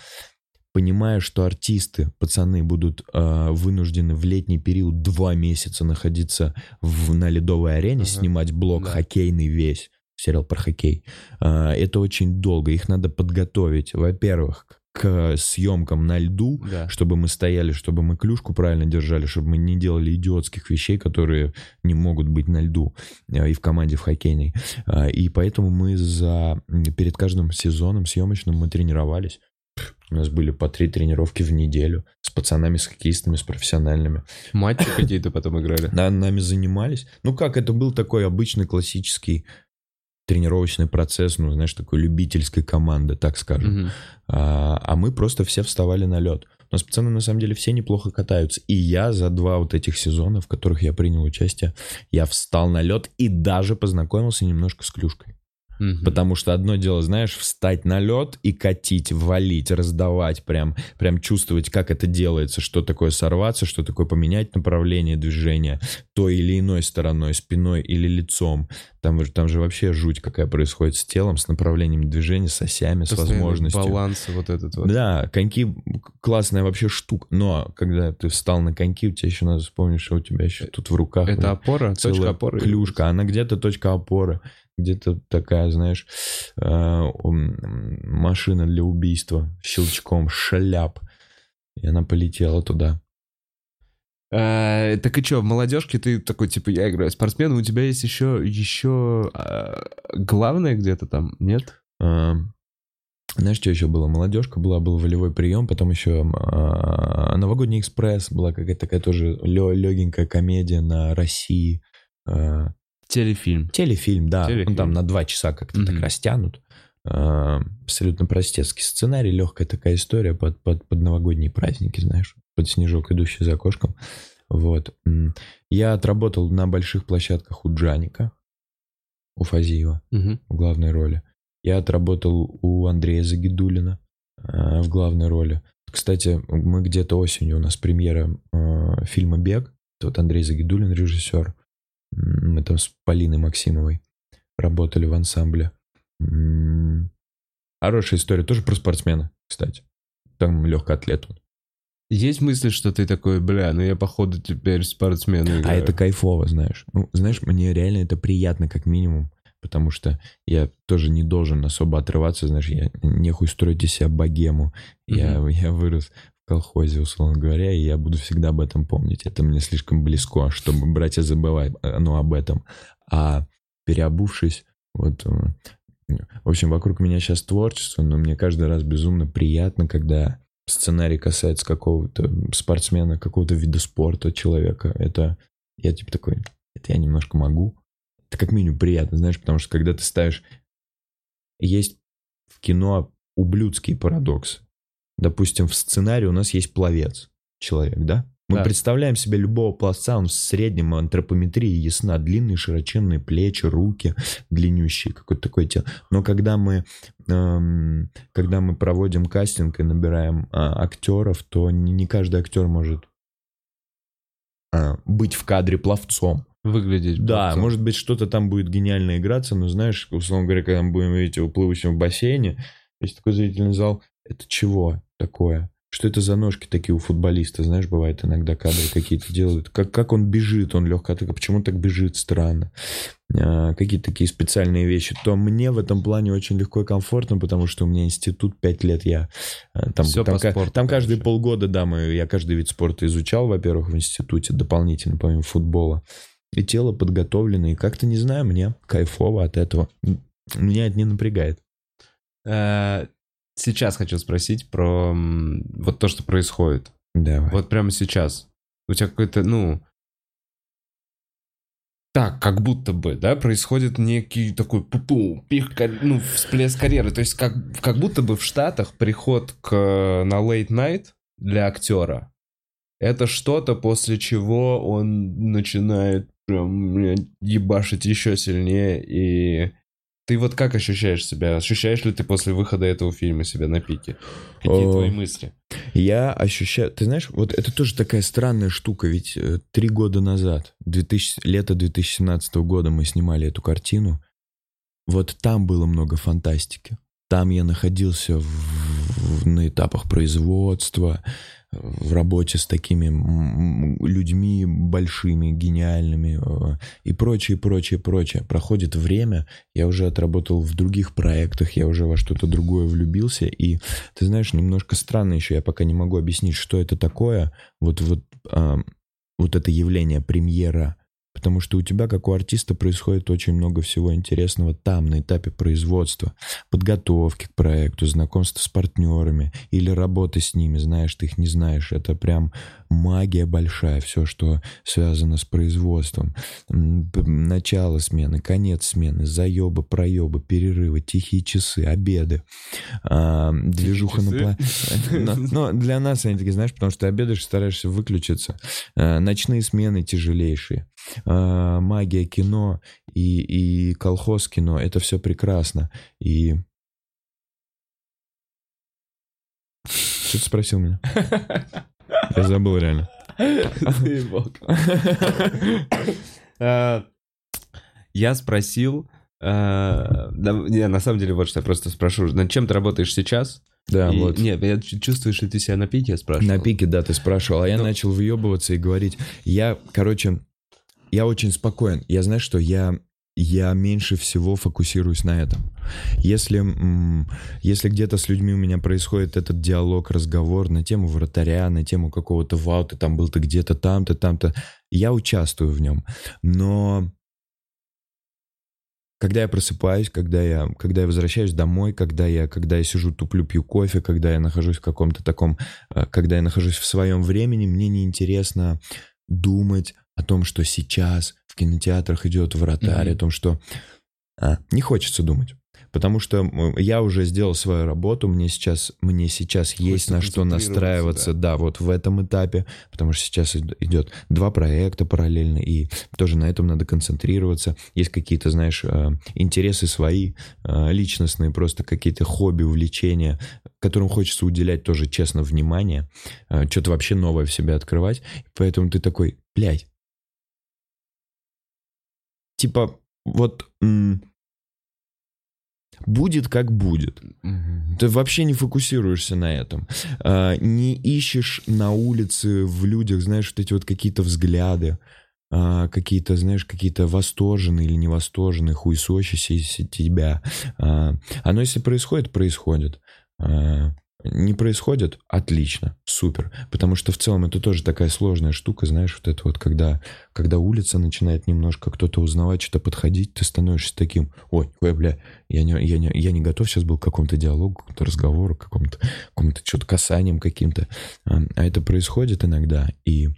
Понимая, что артисты, пацаны, будут э, вынуждены в летний период два месяца находиться в, на ледовой арене, Ага. снимать блок Да. хоккейный весь, сериал про хоккей. Э, это очень долго. Их надо подготовить, во-первых, к съемкам на льду, Да. чтобы мы стояли, чтобы мы клюшку правильно держали, чтобы мы не делали идиотских вещей, которые не могут быть на льду э, и в команде в хоккейной. А, И поэтому мы за перед каждым сезоном съемочным мы тренировались. У нас были по три тренировки в неделю с пацанами, с хоккеистами, с профессиональными. Матчи какие-то потом играли. На, нами занимались. Ну как, это был такой обычный классический тренировочный процесс, ну, знаешь, такой любительской команды, так скажем. Мгм. А, а мы просто все вставали на лед. У нас пацаны на самом деле все неплохо катаются. И я за два вот этих сезона, в которых я принял участие, я встал на лед и даже познакомился немножко с клюшкой. Мгм. Потому что одно дело, знаешь, встать на лед и катить, валить, раздавать, прям, прям чувствовать, как это делается, что такое сорваться, что такое поменять направление движения той или иной стороной, спиной или лицом. Там, же- там же вообще жуть какая происходит с телом, с направлением движения, с осями, с Постоянный возможностью. Баланс вот этот вот. Да, коньки классная вообще штука. Но когда ты встал на коньки, у тебя еще надо вспомнить, что у тебя еще тут в руках. Это опора, точка целая опоры. Клюшка. Она где-то точка опоры, где-то такая, знаешь, э, машина для убийства. Щелчком, шляп. И она полетела туда. А, так и что, в молодежке ты такой, типа, я играю спортсмен, у тебя есть еще, еще а, главное где-то там, нет? Э, Знаешь, что еще было? Молодежка была, был волевой прием, потом еще э, новогодний экспресс была какая-то такая тоже легенькая комедия на России. Э, Телефильм. Телефильм, да. Телефильм. Он там на два часа как-то так Мгм. растянут. Э, Абсолютно простецкий сценарий, легкая такая история под, под, под новогодние праздники, знаешь, под снежок, идущий за окошком. Вот. Я отработал на больших площадках у Джаника, у Фазиева Мгм. в главной роли. Я отработал у Андрея Загидулина э, в главной роли. Кстати, мы где-то осенью у нас премьера э, фильма «Бег». Это вот Андрей Загидулин, режиссер. Мы там с Полиной Максимовой работали в ансамбле. Хорошая история, тоже про спортсмена, кстати. Там легкоатлет он. Есть мысли, что ты такой, бля, ну я походу теперь спортсмен А играю». это кайфово, знаешь. Ну, знаешь, мне реально это приятно как минимум, потому что я тоже не должен особо отрываться, знаешь, я нехуй строить из себя богему. Я, я вырос колхозе, условно говоря, и я буду всегда об этом помнить. Это мне слишком близко, чтобы брать и забывать э, ну, об этом. А переобувшись, вот... э, В общем, вокруг меня сейчас творчество, но мне каждый раз безумно приятно, когда сценарий касается какого-то спортсмена, какого-то вида спорта, человека. Это я типа такой, это я немножко могу. Это как минимум приятно, знаешь, потому что когда ты ставишь... Есть в кино ублюдские парадоксы. Допустим, в сценарии у нас есть пловец, человек, да? Мы Да. представляем себе любого пловца, он в среднем антропометрии ясна. Длинные широченные плечи, руки <laughs> длиннющие, какое-то такое тело. Но когда мы, эм, когда мы проводим кастинг и набираем а, актеров, то не, не каждый актер может а, быть в кадре пловцом. Выглядеть. Да, плохо. может быть, что-то там будет гениально играться, но знаешь, условно говоря, когда мы будем видеть его плывущим в бассейне, есть такой зрительный зал, это чего такое? что это за ножки такие у футболиста, знаешь, бывает иногда кадры какие-то делают. Как, как он бежит, он легко, почему он так бежит странно. А, какие-то такие специальные вещи, то мне в этом плане очень легко и комфортно, потому что у меня институт 5 лет, я а, там, Все там, по спорту, там каждые полгода, да, мы, я каждый вид спорта изучал, во-первых, в институте дополнительно, помимо футбола. И тело подготовлено, и как-то, не знаю, мне кайфово от этого. Меня это не напрягает. Сейчас хочу спросить про вот то, что происходит. Давай. Вот прямо сейчас. У тебя какой-то, ну... Так, как будто бы, да, происходит некий такой пу-пу, пих, ну, всплеск карьеры. То есть как, как будто бы в Штатах приход к, на late night для актера это что-то, после чего он начинает прям ебашить еще сильнее. И ты вот как ощущаешь себя? Ощущаешь ли ты после выхода этого фильма себя на пике? Какие О. твои мысли? Я ощущаю... Ты знаешь, вот это тоже такая странная штука, ведь э, три года назад, 2000, лето 2017 года мы снимали эту картину, вот там было много фантастики. Там я находился в- в- на этапах производства, в работе с такими людьми большими, гениальными э, и прочее, прочее, прочее. Проходит время, я уже отработал в других проектах, я уже во что-то другое влюбился, и ты знаешь, немножко странно еще, я пока не могу объяснить, что это такое, вот, вот, а, вот это явление премьера, потому что у тебя, как у артиста, происходит очень много всего интересного там, на этапе производства, подготовки к проекту, знакомства с партнерами или работы с ними, знаешь, ты их не знаешь, это прям магия большая, все, что связано с производством. Начало смены, конец смены, заебы, проебы, перерывы, тихие часы, обеды, а, движуха на пла- но, для нас они такие, знаешь, потому что ты обедаешь, стараешься выключиться. А, Ночные смены тяжелейшие. А, Магия кино и, и колхоз кино, это все прекрасно. И... Что ты спросил меня? Я забыл реально. Заебал. Э, Я спросил... э, да, Не, на самом деле, вот что я просто спрошу. Над чем ты работаешь сейчас? Да, И- вот. Нет, я чу- чувствуешь ли ты себя на пике, я спрашивал. На пике, да, ты спрашивал, а я Ну. начал въебываться и говорить. Я, короче, я очень спокоен. Я знаю, что я, я меньше всего фокусируюсь на этом. Если, если где-то с людьми у меня происходит этот диалог, разговор на тему вратаря, на тему какого-то вау, ты там был, ты где-то там-то, там-то, я участвую в нем. Но когда я просыпаюсь, когда я, когда я возвращаюсь домой, когда я, когда я сижу, туплю, пью кофе, когда я нахожусь в каком-то таком, э, когда я нахожусь в своем времени, мне неинтересно думать о том, что сейчас в кинотеатрах идет вратарь, Мгм. о том, что... а, не хочется думать. Потому что я уже сделал свою работу, мне сейчас, мне сейчас есть на что настраиваться, да. вот в этом этапе, потому что сейчас ид- идет два проекта параллельно, и тоже на этом надо концентрироваться. Есть какие-то, знаешь, э, интересы свои, э, личностные, просто какие-то хобби, увлечения, которым хочется уделять тоже честно внимание, э, что-то вообще новое в себе открывать. Поэтому ты такой, блядь, типа, вот будет как будет. Мгм. Ты вообще не фокусируешься на этом. А, не ищешь на улице в людях, знаешь, вот эти вот какие-то взгляды, а, какие-то, знаешь, какие-то восторженные или невосторженные, хуесосящиеся тебя. А, оно если происходит, происходит. А, не происходит, отлично, супер. Потому что в целом это тоже такая сложная штука, знаешь, вот это вот, когда, когда улица начинает немножко кто-то узнавать, что-то подходить, ты становишься таким, ой, ой, бля, я не, я не, я не готов сейчас был к какому-то диалогу, к какому-то разговору, к какому-то, какому-то что-то касанием каким-то. А, а это происходит иногда, и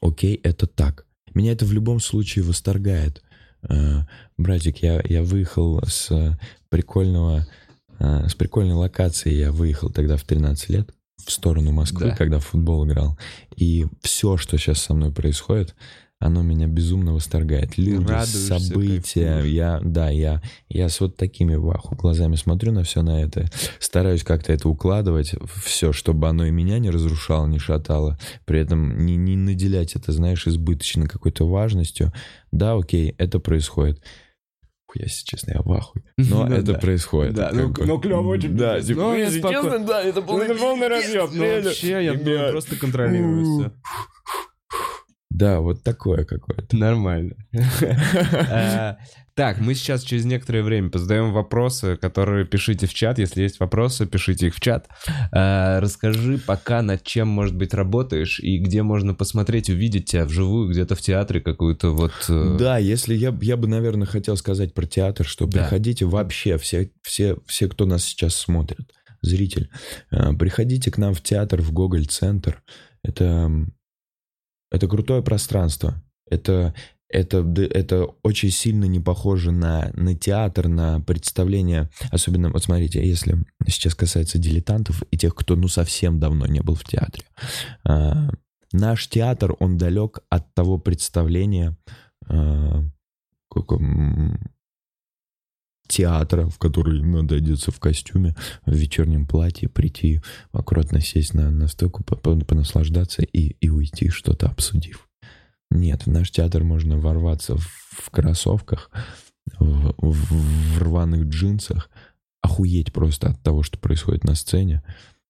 окей, это так. Меня это в любом случае восторгает. А, Братик, я, я выехал с прикольного, с прикольной локации, я выехал тогда в 13 лет в сторону Москвы, Да. когда в футбол играл. И все, что сейчас со мной происходит, оно меня безумно восторгает. Люди, радуешься, события, кайфуешь. я, да, я, я с вот такими ваху глазами смотрю на все на это, стараюсь как-то это укладывать, все, чтобы оно и меня не разрушало, не шатало, при этом не, не наделять это, знаешь, избыточно какой-то важностью. Да, окей, это происходит. Я, если честно, я в ахуе. Но Ну это происходит. Да, ну, ну, клёво очень, Да, типа, Ну, если честно, да, это было Ну, это полный разъеб. Ну, вообще, я просто контролирую все. Да, вот такое какое-то. Нормально. <laughs> Э, Так, мы сейчас через некоторое время позадаем вопросы, которые пишите в чат. Если есть вопросы, пишите их в чат. Э, Расскажи пока, над чем, может быть, работаешь и где можно посмотреть, увидеть тебя вживую, где-то в театре какую-то вот... э, Да, если я, я бы, наверное, хотел сказать про театр, что Да. приходите вообще, все, все, все, кто нас сейчас смотрит, зритель, приходите к нам в театр, в Гоголь-центр. Это, это крутое пространство. Это, это, это очень сильно не похоже на, на театр, на представление. Особенно, вот смотрите, если сейчас касается дилетантов и тех, кто ну совсем давно не был в театре. А, Наш театр, он далек от того представления, а, театра, в который надо одеться в костюме, в вечернем платье, прийти, аккуратно сесть на, на стойку, по- по- понаслаждаться и, и уйти, что-то обсудив. Нет, в наш театр можно ворваться в, в кроссовках, в, в- в рваных джинсах, охуеть просто от того, что происходит на сцене,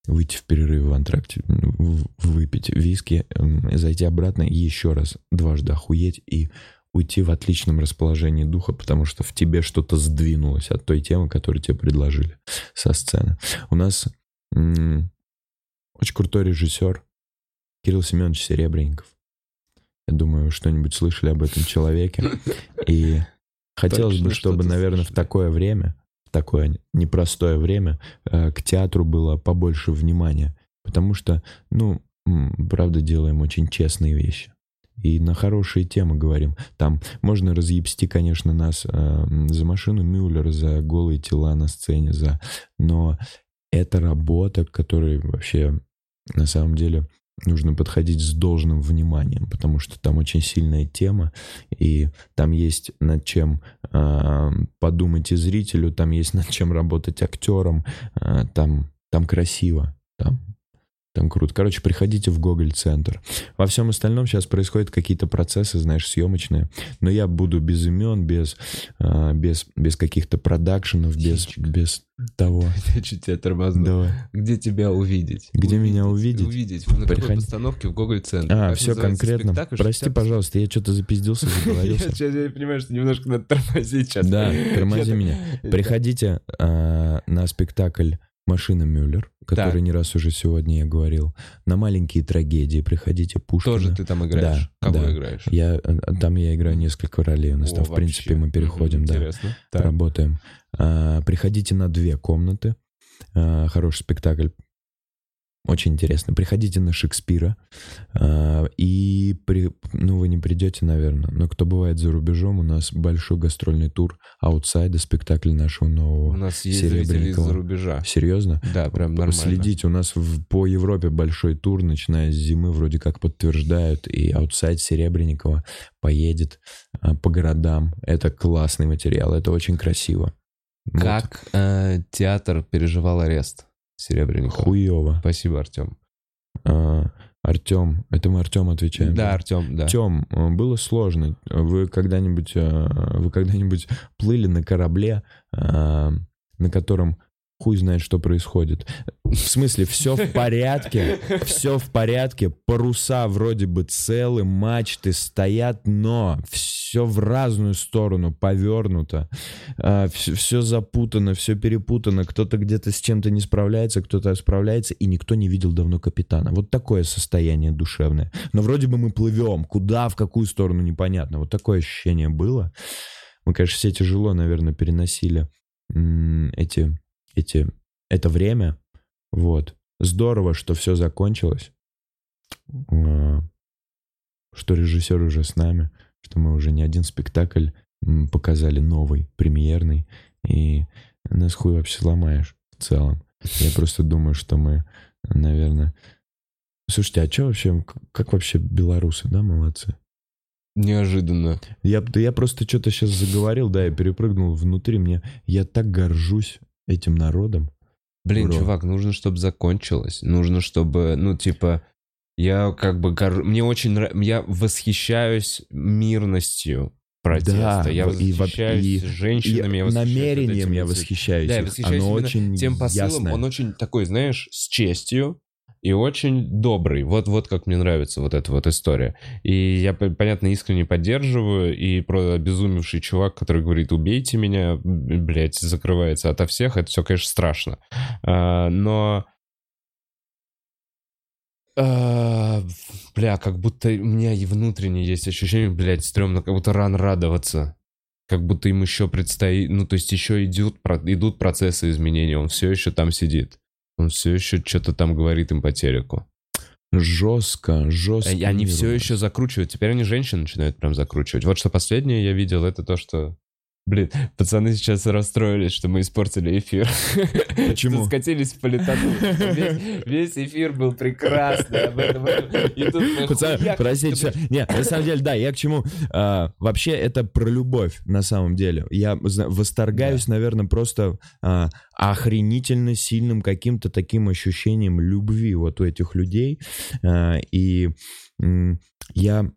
выйти в перерыв в антракте, выпить виски, эм, зайти обратно еще раз дважды охуеть и уйти в отличном расположении духа, потому что в тебе что-то сдвинулось от той темы, которую тебе предложили со сцены. У нас м, очень крутой режиссер Кирилл Семенович Серебренников. Я думаю, что-нибудь слышали об этом человеке. И хотелось бы, Точно чтобы, что-то наверное, в слышали. такое время, в такое непростое время, э, к театру было побольше внимания. Потому что, ну, правда, делаем очень честные вещи. И на хорошие темы говорим. Там можно разъебсти, конечно, нас э, за машину Мюллера, за голые тела на сцене, за... Но это работа, к которой вообще на самом деле нужно подходить с должным вниманием, потому что там очень сильная тема, и там есть над чем э, подумать и зрителю, там есть над чем работать актером, э, там, там красиво, там, там круто. Короче, приходите в Гоголь-центр. Во всем остальном сейчас происходят какие-то процессы, знаешь, съемочные, но я буду без имен, без, э, без, без каких-то продакшенов, без, без того. <laughs> Я чуть тебя тормозну. Давай. Где тебя увидеть? Где меня увидеть? Увидеть. На какой Приходи. постановке в Гоголь-центре. А, Как все конкретно. Прости, тебя- пожалуйста, я что-то запиздился, <laughs> заговорился. сейчас я понимаю, что немножко надо тормозить сейчас. Да, <laughs> тормози меня. Приходите а, на спектакль «Машина Мюллер», который Так. не раз уже сегодня я говорил. На «Маленькие трагедии» приходите, Пушкина. Тоже ты там играешь? Да, Кого да. играешь? Я, э, там я играю несколько ролей. У нас О, там, в принципе, мы переходим, Мгм, да, Интересно. Работаем. А, приходите на две комнаты. А, хороший спектакль. Очень интересно. Приходите на Шекспира. А, и, при, ну, вы не придете, наверное, но кто бывает за рубежом, у нас большой гастрольный тур «Аутсайда», спектакль нашего У нового. нас есть зрители из-за рубежа. Серьезно? Да, прям нормально. Следите, у нас в- по Европе большой тур, начиная с зимы, вроде как подтверждают, и аутсайд Серебренникова поедет а, по городам. Это классный материал, это очень красиво. Вот. Как э, театр переживал арест Серебренникова? Хуево. Спасибо, Артем. А, Артем, это мы Артем отвечаем. Да, Артем, да. Тем, э, было сложно. Вы когда-нибудь, э, вы когда-нибудь плыли на корабле, э, на котором хуй знает, что происходит. В смысле, все в порядке, все в порядке, паруса вроде бы целы, мачты стоят, но все в разную сторону повернуто, все запутано, все перепутано, кто-то где-то с чем-то не справляется, кто-то справляется, и никто не видел давно капитана. Вот такое состояние душевное. Но вроде бы мы плывем, куда, в какую сторону, непонятно. Вот такое ощущение было. Мы, конечно, все тяжело, наверное, переносили эти, эти, это время. Вот. Здорово, что все закончилось. А, Что режиссер уже с нами, что мы уже не один спектакль показали новый, премьерный. И нас хуй вообще сломаешь в целом. Я просто думаю, что мы, наверное... Слушайте, а что вообще, как вообще белорусы, да, молодцы? Неожиданно. Я, да я просто что-то сейчас заговорил, да, я перепрыгнул внутри, мне, я так горжусь этим народом. Блин, Бро. чувак, нужно, чтобы закончилось. Нужно, чтобы, ну, типа, я как бы... гор- Мне очень нравится... Я восхищаюсь мирностью протеста. Да, я восхищаюсь и- женщинами, И я восхищаюсь намерением я восхищаюсь. Да, я восхищаюсь Оно очень тем посылом, ясное. он очень такой, знаешь, с честью и очень добрый. Вот, вот как мне нравится вот эта вот история. И я, понятно, искренне поддерживаю. И про обезумевший чувак, который говорит, убейте меня, блядь, закрывается ото всех, это все, конечно, страшно. А, но... а, бля, как будто у меня и внутренне есть ощущение, блядь, стрёмно, как будто рано радоваться. Как будто им еще предстоит, ну, то есть еще идут, идут процессы изменения, он все еще там сидит. Он все еще что-то там говорит им по телеку. Жестко, жестко. Они все еще закручивают. Теперь они женщин начинают прям закручивать. Вот что последнее я видел, это то, что... Блин, пацаны сейчас расстроились, что мы испортили эфир. Почему? Скатились в политоту. Весь, весь эфир был прекрасный. об этом, об этом. И тут мы Пацаны, хуяк, простите, что, всё. не, на самом деле, да, я к чему? А, вообще, это про любовь, на самом деле. Я восторгаюсь, наверное, просто а, охренительно сильным каким-то таким ощущением любви вот у этих людей. А, и я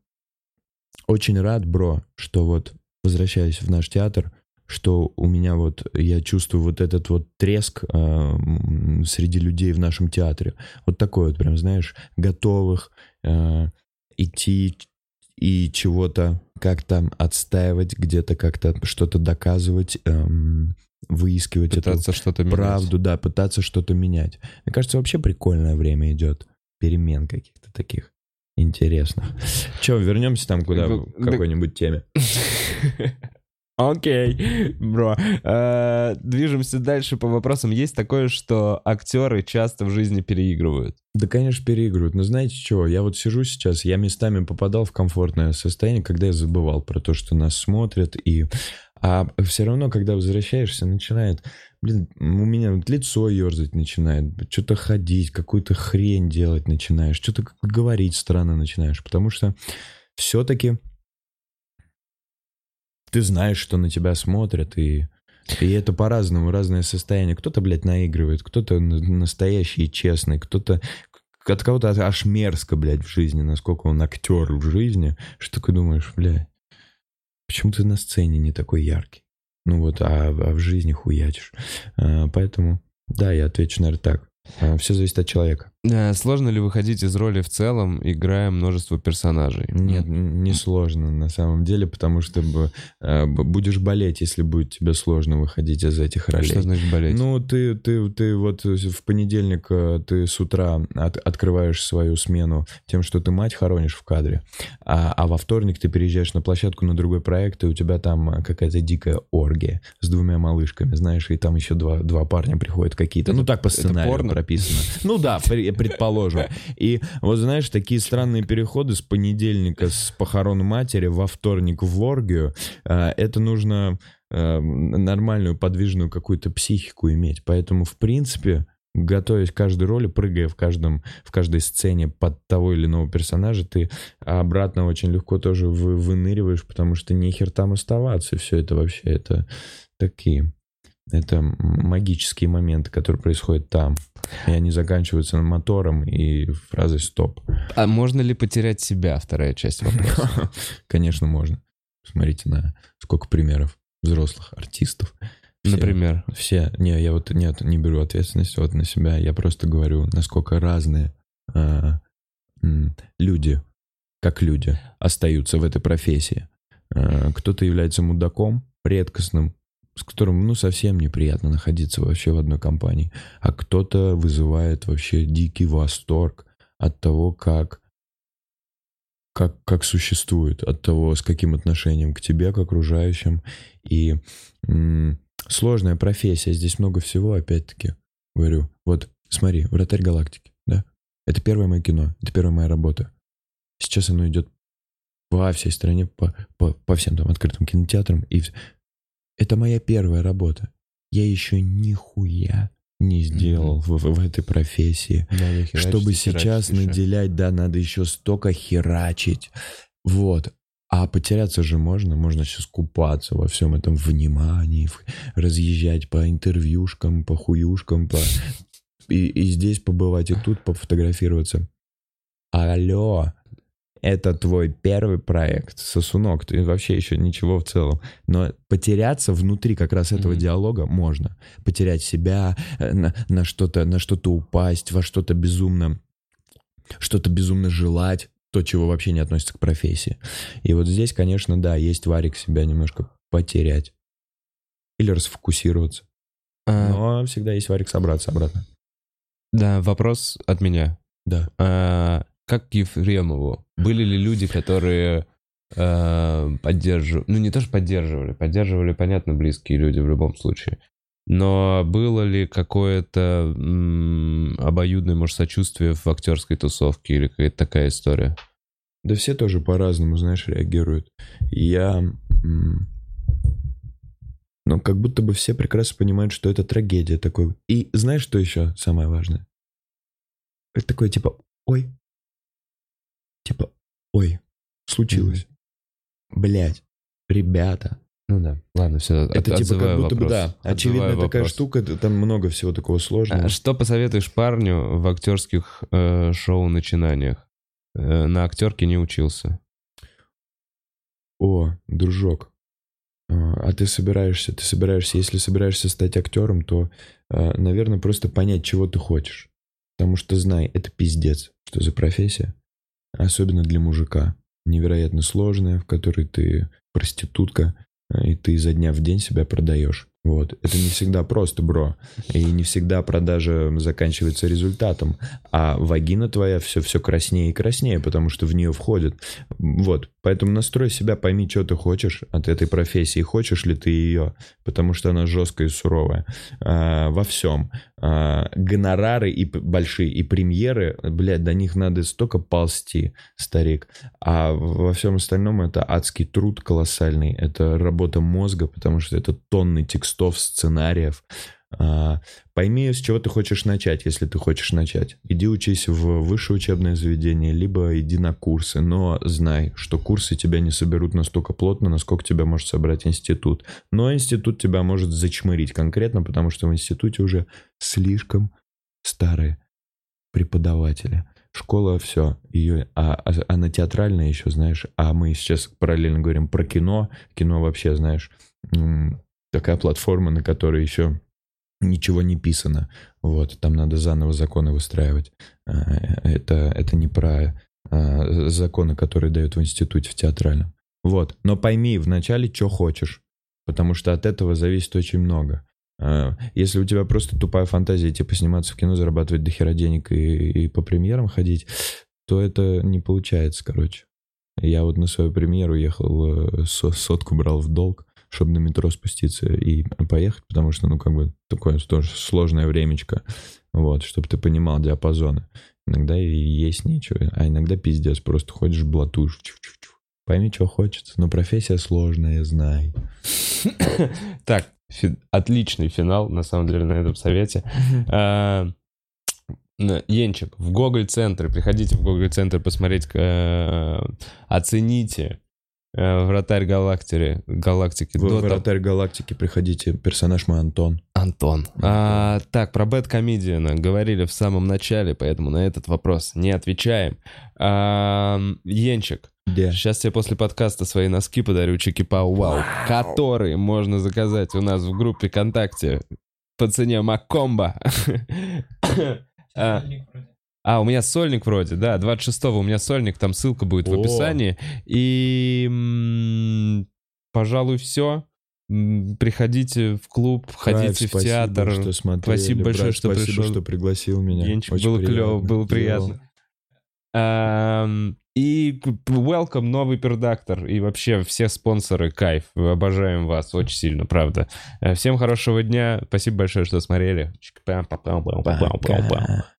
очень рад, бро, что вот, возвращаясь в наш театр, что у меня вот, я чувствую вот этот вот треск м, среди людей в нашем театре. Вот такой вот прям, знаешь, готовых э, идти и чего-то как-то отстаивать, где-то как-то что-то доказывать, эм, выискивать эту Пытаться что-то менять. правду, да, пытаться что-то менять. Мне кажется, вообще прикольное время идет. Перемен каких-то таких интересных. Че, вернемся там куда, Ну, к какой-нибудь теме. <laughs> <laughs> Окей, бро. Э, Движемся дальше по вопросам. Есть такое, что актеры часто в жизни переигрывают. Да, конечно, переигрывают. Но знаете что, я вот сижу сейчас, я местами попадал в комфортное состояние, когда я забывал про то, что нас смотрят, и... А все равно, когда возвращаешься, начинает... Блин, у меня вот лицо ерзать начинает, что-то ходить, какую-то хрень делать начинаешь, что-то говорить странно начинаешь, потому что все-таки ты знаешь, что на тебя смотрят, и, и это по-разному, разное состояние. Кто-то, блядь, наигрывает, кто-то настоящий и честный, кто-то от кого-то аж мерзко, блядь, в жизни, насколько он актер в жизни, что такой думаешь, блядь, почему ты на сцене не такой яркий? Ну вот, а, а в жизни хуячишь. А, поэтому, да, я отвечу, наверное, так. все зависит от человека. Э, Сложно ли выходить из роли в целом, играя множество персонажей? Нет, не сложно на самом деле, потому что э, будешь болеть, если будет тебе сложно выходить из этих ролей. Что значит болеть? Ну, ты, ты, ты вот в понедельник э, ты с утра от- открываешь свою смену тем, что ты мать хоронишь в кадре, а, а во вторник ты переезжаешь на площадку на другой проект, и у тебя там какая-то дикая оргия с двумя малышками, знаешь, и там еще два, два парня приходят какие-то. Ну, так по сценарию прописано. Ну да, при- предположим. И вот знаешь, такие странные переходы с понедельника с похорон матери во вторник в оргию, э, это нужно э, нормальную подвижную какую-то психику иметь. Поэтому, в принципе, готовясь к каждой роли, прыгая в, каждом, в каждой сцене под того или иного персонажа, ты обратно очень легко тоже вы, выныриваешь, потому что нехер там оставаться. Все это вообще, это такие... Это магические моменты, которые происходят там. И они заканчиваются мотором и фразой «стоп». А можно ли потерять себя? Вторая часть вопроса. <laughs> Конечно, можно. Смотрите на сколько примеров взрослых артистов. Все- Например. Все, не, я вот нет, не беру ответственность вот на себя. Я просто говорю, насколько разные м, люди, как люди, остаются в этой профессии. А, Кто-то является мудаком, редкостным, с которым, ну, совсем неприятно находиться вообще в одной компании. А кто-то вызывает вообще дикий восторг от того, как как, как существует, от того, с каким отношением к тебе, к окружающим. И м, сложная профессия, здесь много всего, опять-таки, говорю. Вот, смотри, «Вратарь галактики», да? Это первое мое кино, это первая моя работа. Сейчас оно идет во всей стране, по, по, по всем там открытым кинотеатрам. И это моя первая работа. Я еще нихуя не сделал в, в- в этой профессии. Чтобы сейчас наделять, да, надо еще столько херачить. Вот. А потеряться же можно, можно сейчас купаться во всем этом внимании, разъезжать по интервьюшкам, по хуюшкам, по... <laughs> И, и здесь побывать, и тут пофотографироваться. Алло, это твой первый проект, сосунок, ты вообще еще ничего в целом. Но потеряться внутри как раз этого Мгм. диалога можно. Потерять себя, э, на, на что-то, на что-то упасть, во что-то безумно, что-то безумно желать, то, чего вообще не относится к профессии. И вот здесь, конечно, да, есть варик себя немножко потерять. Или расфокусироваться. А, Но всегда есть варик собраться обратно. Да, вопрос от меня. Да. А, как к Ефремову? Были ли люди, которые поддерживали, ну не то, что поддерживали, поддерживали, понятно, близкие люди в любом случае. Но было ли какое-то обоюдное, может, сочувствие в актерской тусовке или какая-то такая история? Да все тоже по-разному, знаешь, реагируют. Я... Ну, как будто бы все прекрасно понимают, что это трагедия такой. И знаешь, что еще самое важное? Это такое типа, ой. Типа, ой, случилось. Блять, ребята. Ну да, ладно, все. Это типа как будто бы, да, очевидно такая штука, т- там много всего такого сложного. А Что посоветуешь парню в актерских э, шоу начинаниях? Э, на актерке не учился. О, дружок, а а ты собираешься, ты собираешься, если собираешься стать актером, то, наверное, просто понять, чего ты хочешь. Потому что, знай, это пиздец, что за профессия. Особенно для мужика. Невероятно сложная, в которой ты проститутка, а, и ты изо дня в день себя продаешь. Вот. Это не всегда просто, бро. И не всегда продажа заканчивается результатом. А вагина твоя все, все краснее и краснее, потому что в нее входит. Вот. Поэтому настрой себя, пойми, что ты хочешь от этой профессии. Хочешь ли ты ее, потому что она жесткая и суровая. А, во всем. А, гонорары и большие, и премьеры, блядь, до них надо столько ползти, старик. А во всем остальном это адский труд колоссальный. Это работа мозга, потому что это тонны текстов, сценариев. А, Пойми, с чего ты хочешь начать, если ты хочешь начать. Иди учись в высшее учебное заведение, либо иди на курсы, но знай, что курсы тебя не соберут настолько плотно, насколько тебя может собрать институт. Но институт тебя может зачмырить конкретно, потому что в институте уже слишком старые преподаватели. Школа все, ее, а, а она театральная еще, знаешь, а мы сейчас параллельно говорим про кино. Кино вообще, знаешь, такая платформа, на которой еще ничего не писано. Вот, там надо заново законы выстраивать. А, Это, это не про а, законы, которые дают в институте, в театральном. Вот, но пойми вначале, что хочешь, потому что от этого зависит очень много. А, Если у тебя просто тупая фантазия, типа сниматься в кино, зарабатывать дохера денег и, и по премьерам ходить, то это не получается, короче. Я вот на свою премьеру ехал, э, со- сотку брал в долг, чтобы на метро спуститься и поехать, потому что, ну, как бы, такое тоже сложное времечко, вот, чтобы ты понимал диапазоны. Иногда и есть нечего, а иногда пиздец, просто ходишь, блатуешь, чух-чух-чух. пойми, что хочется, но профессия сложная, знай. <coughs> Так, отличный финал, на самом деле, на этом совете. А, Енчик, в Гоголь-центр, приходите в Гоголь-центр посмотреть, э, оцените Вратарь галактики, галактики В до того- «Вратарь галактики» приходите, персонаж мой Антон. Антон. А, так, про Бэткомедиана говорили в самом начале, поэтому на этот вопрос не отвечаем. А, Енчик, Где? сейчас тебе после подкаста свои носки подарю, чики пау вау, которые можно заказать у нас в группе ВКонтакте по цене Макомба. А, у меня сольник вроде, да, 26-го у меня сольник, там ссылка будет в О. описании. И, м, пожалуй, все. Приходите в клуб, ходите Кайф, в театр. Спасибо, что смотрели, Спасибо большое, брат, что спасибо, пришел. что пригласил меня. Генчик, Очень было приятно. клево, было приятно. Ам, И welcome, новый пердактор. И вообще все спонсоры, кайф. Обожаем вас очень сильно, правда. Э, Всем хорошего дня. Спасибо большое, что смотрели. Пока.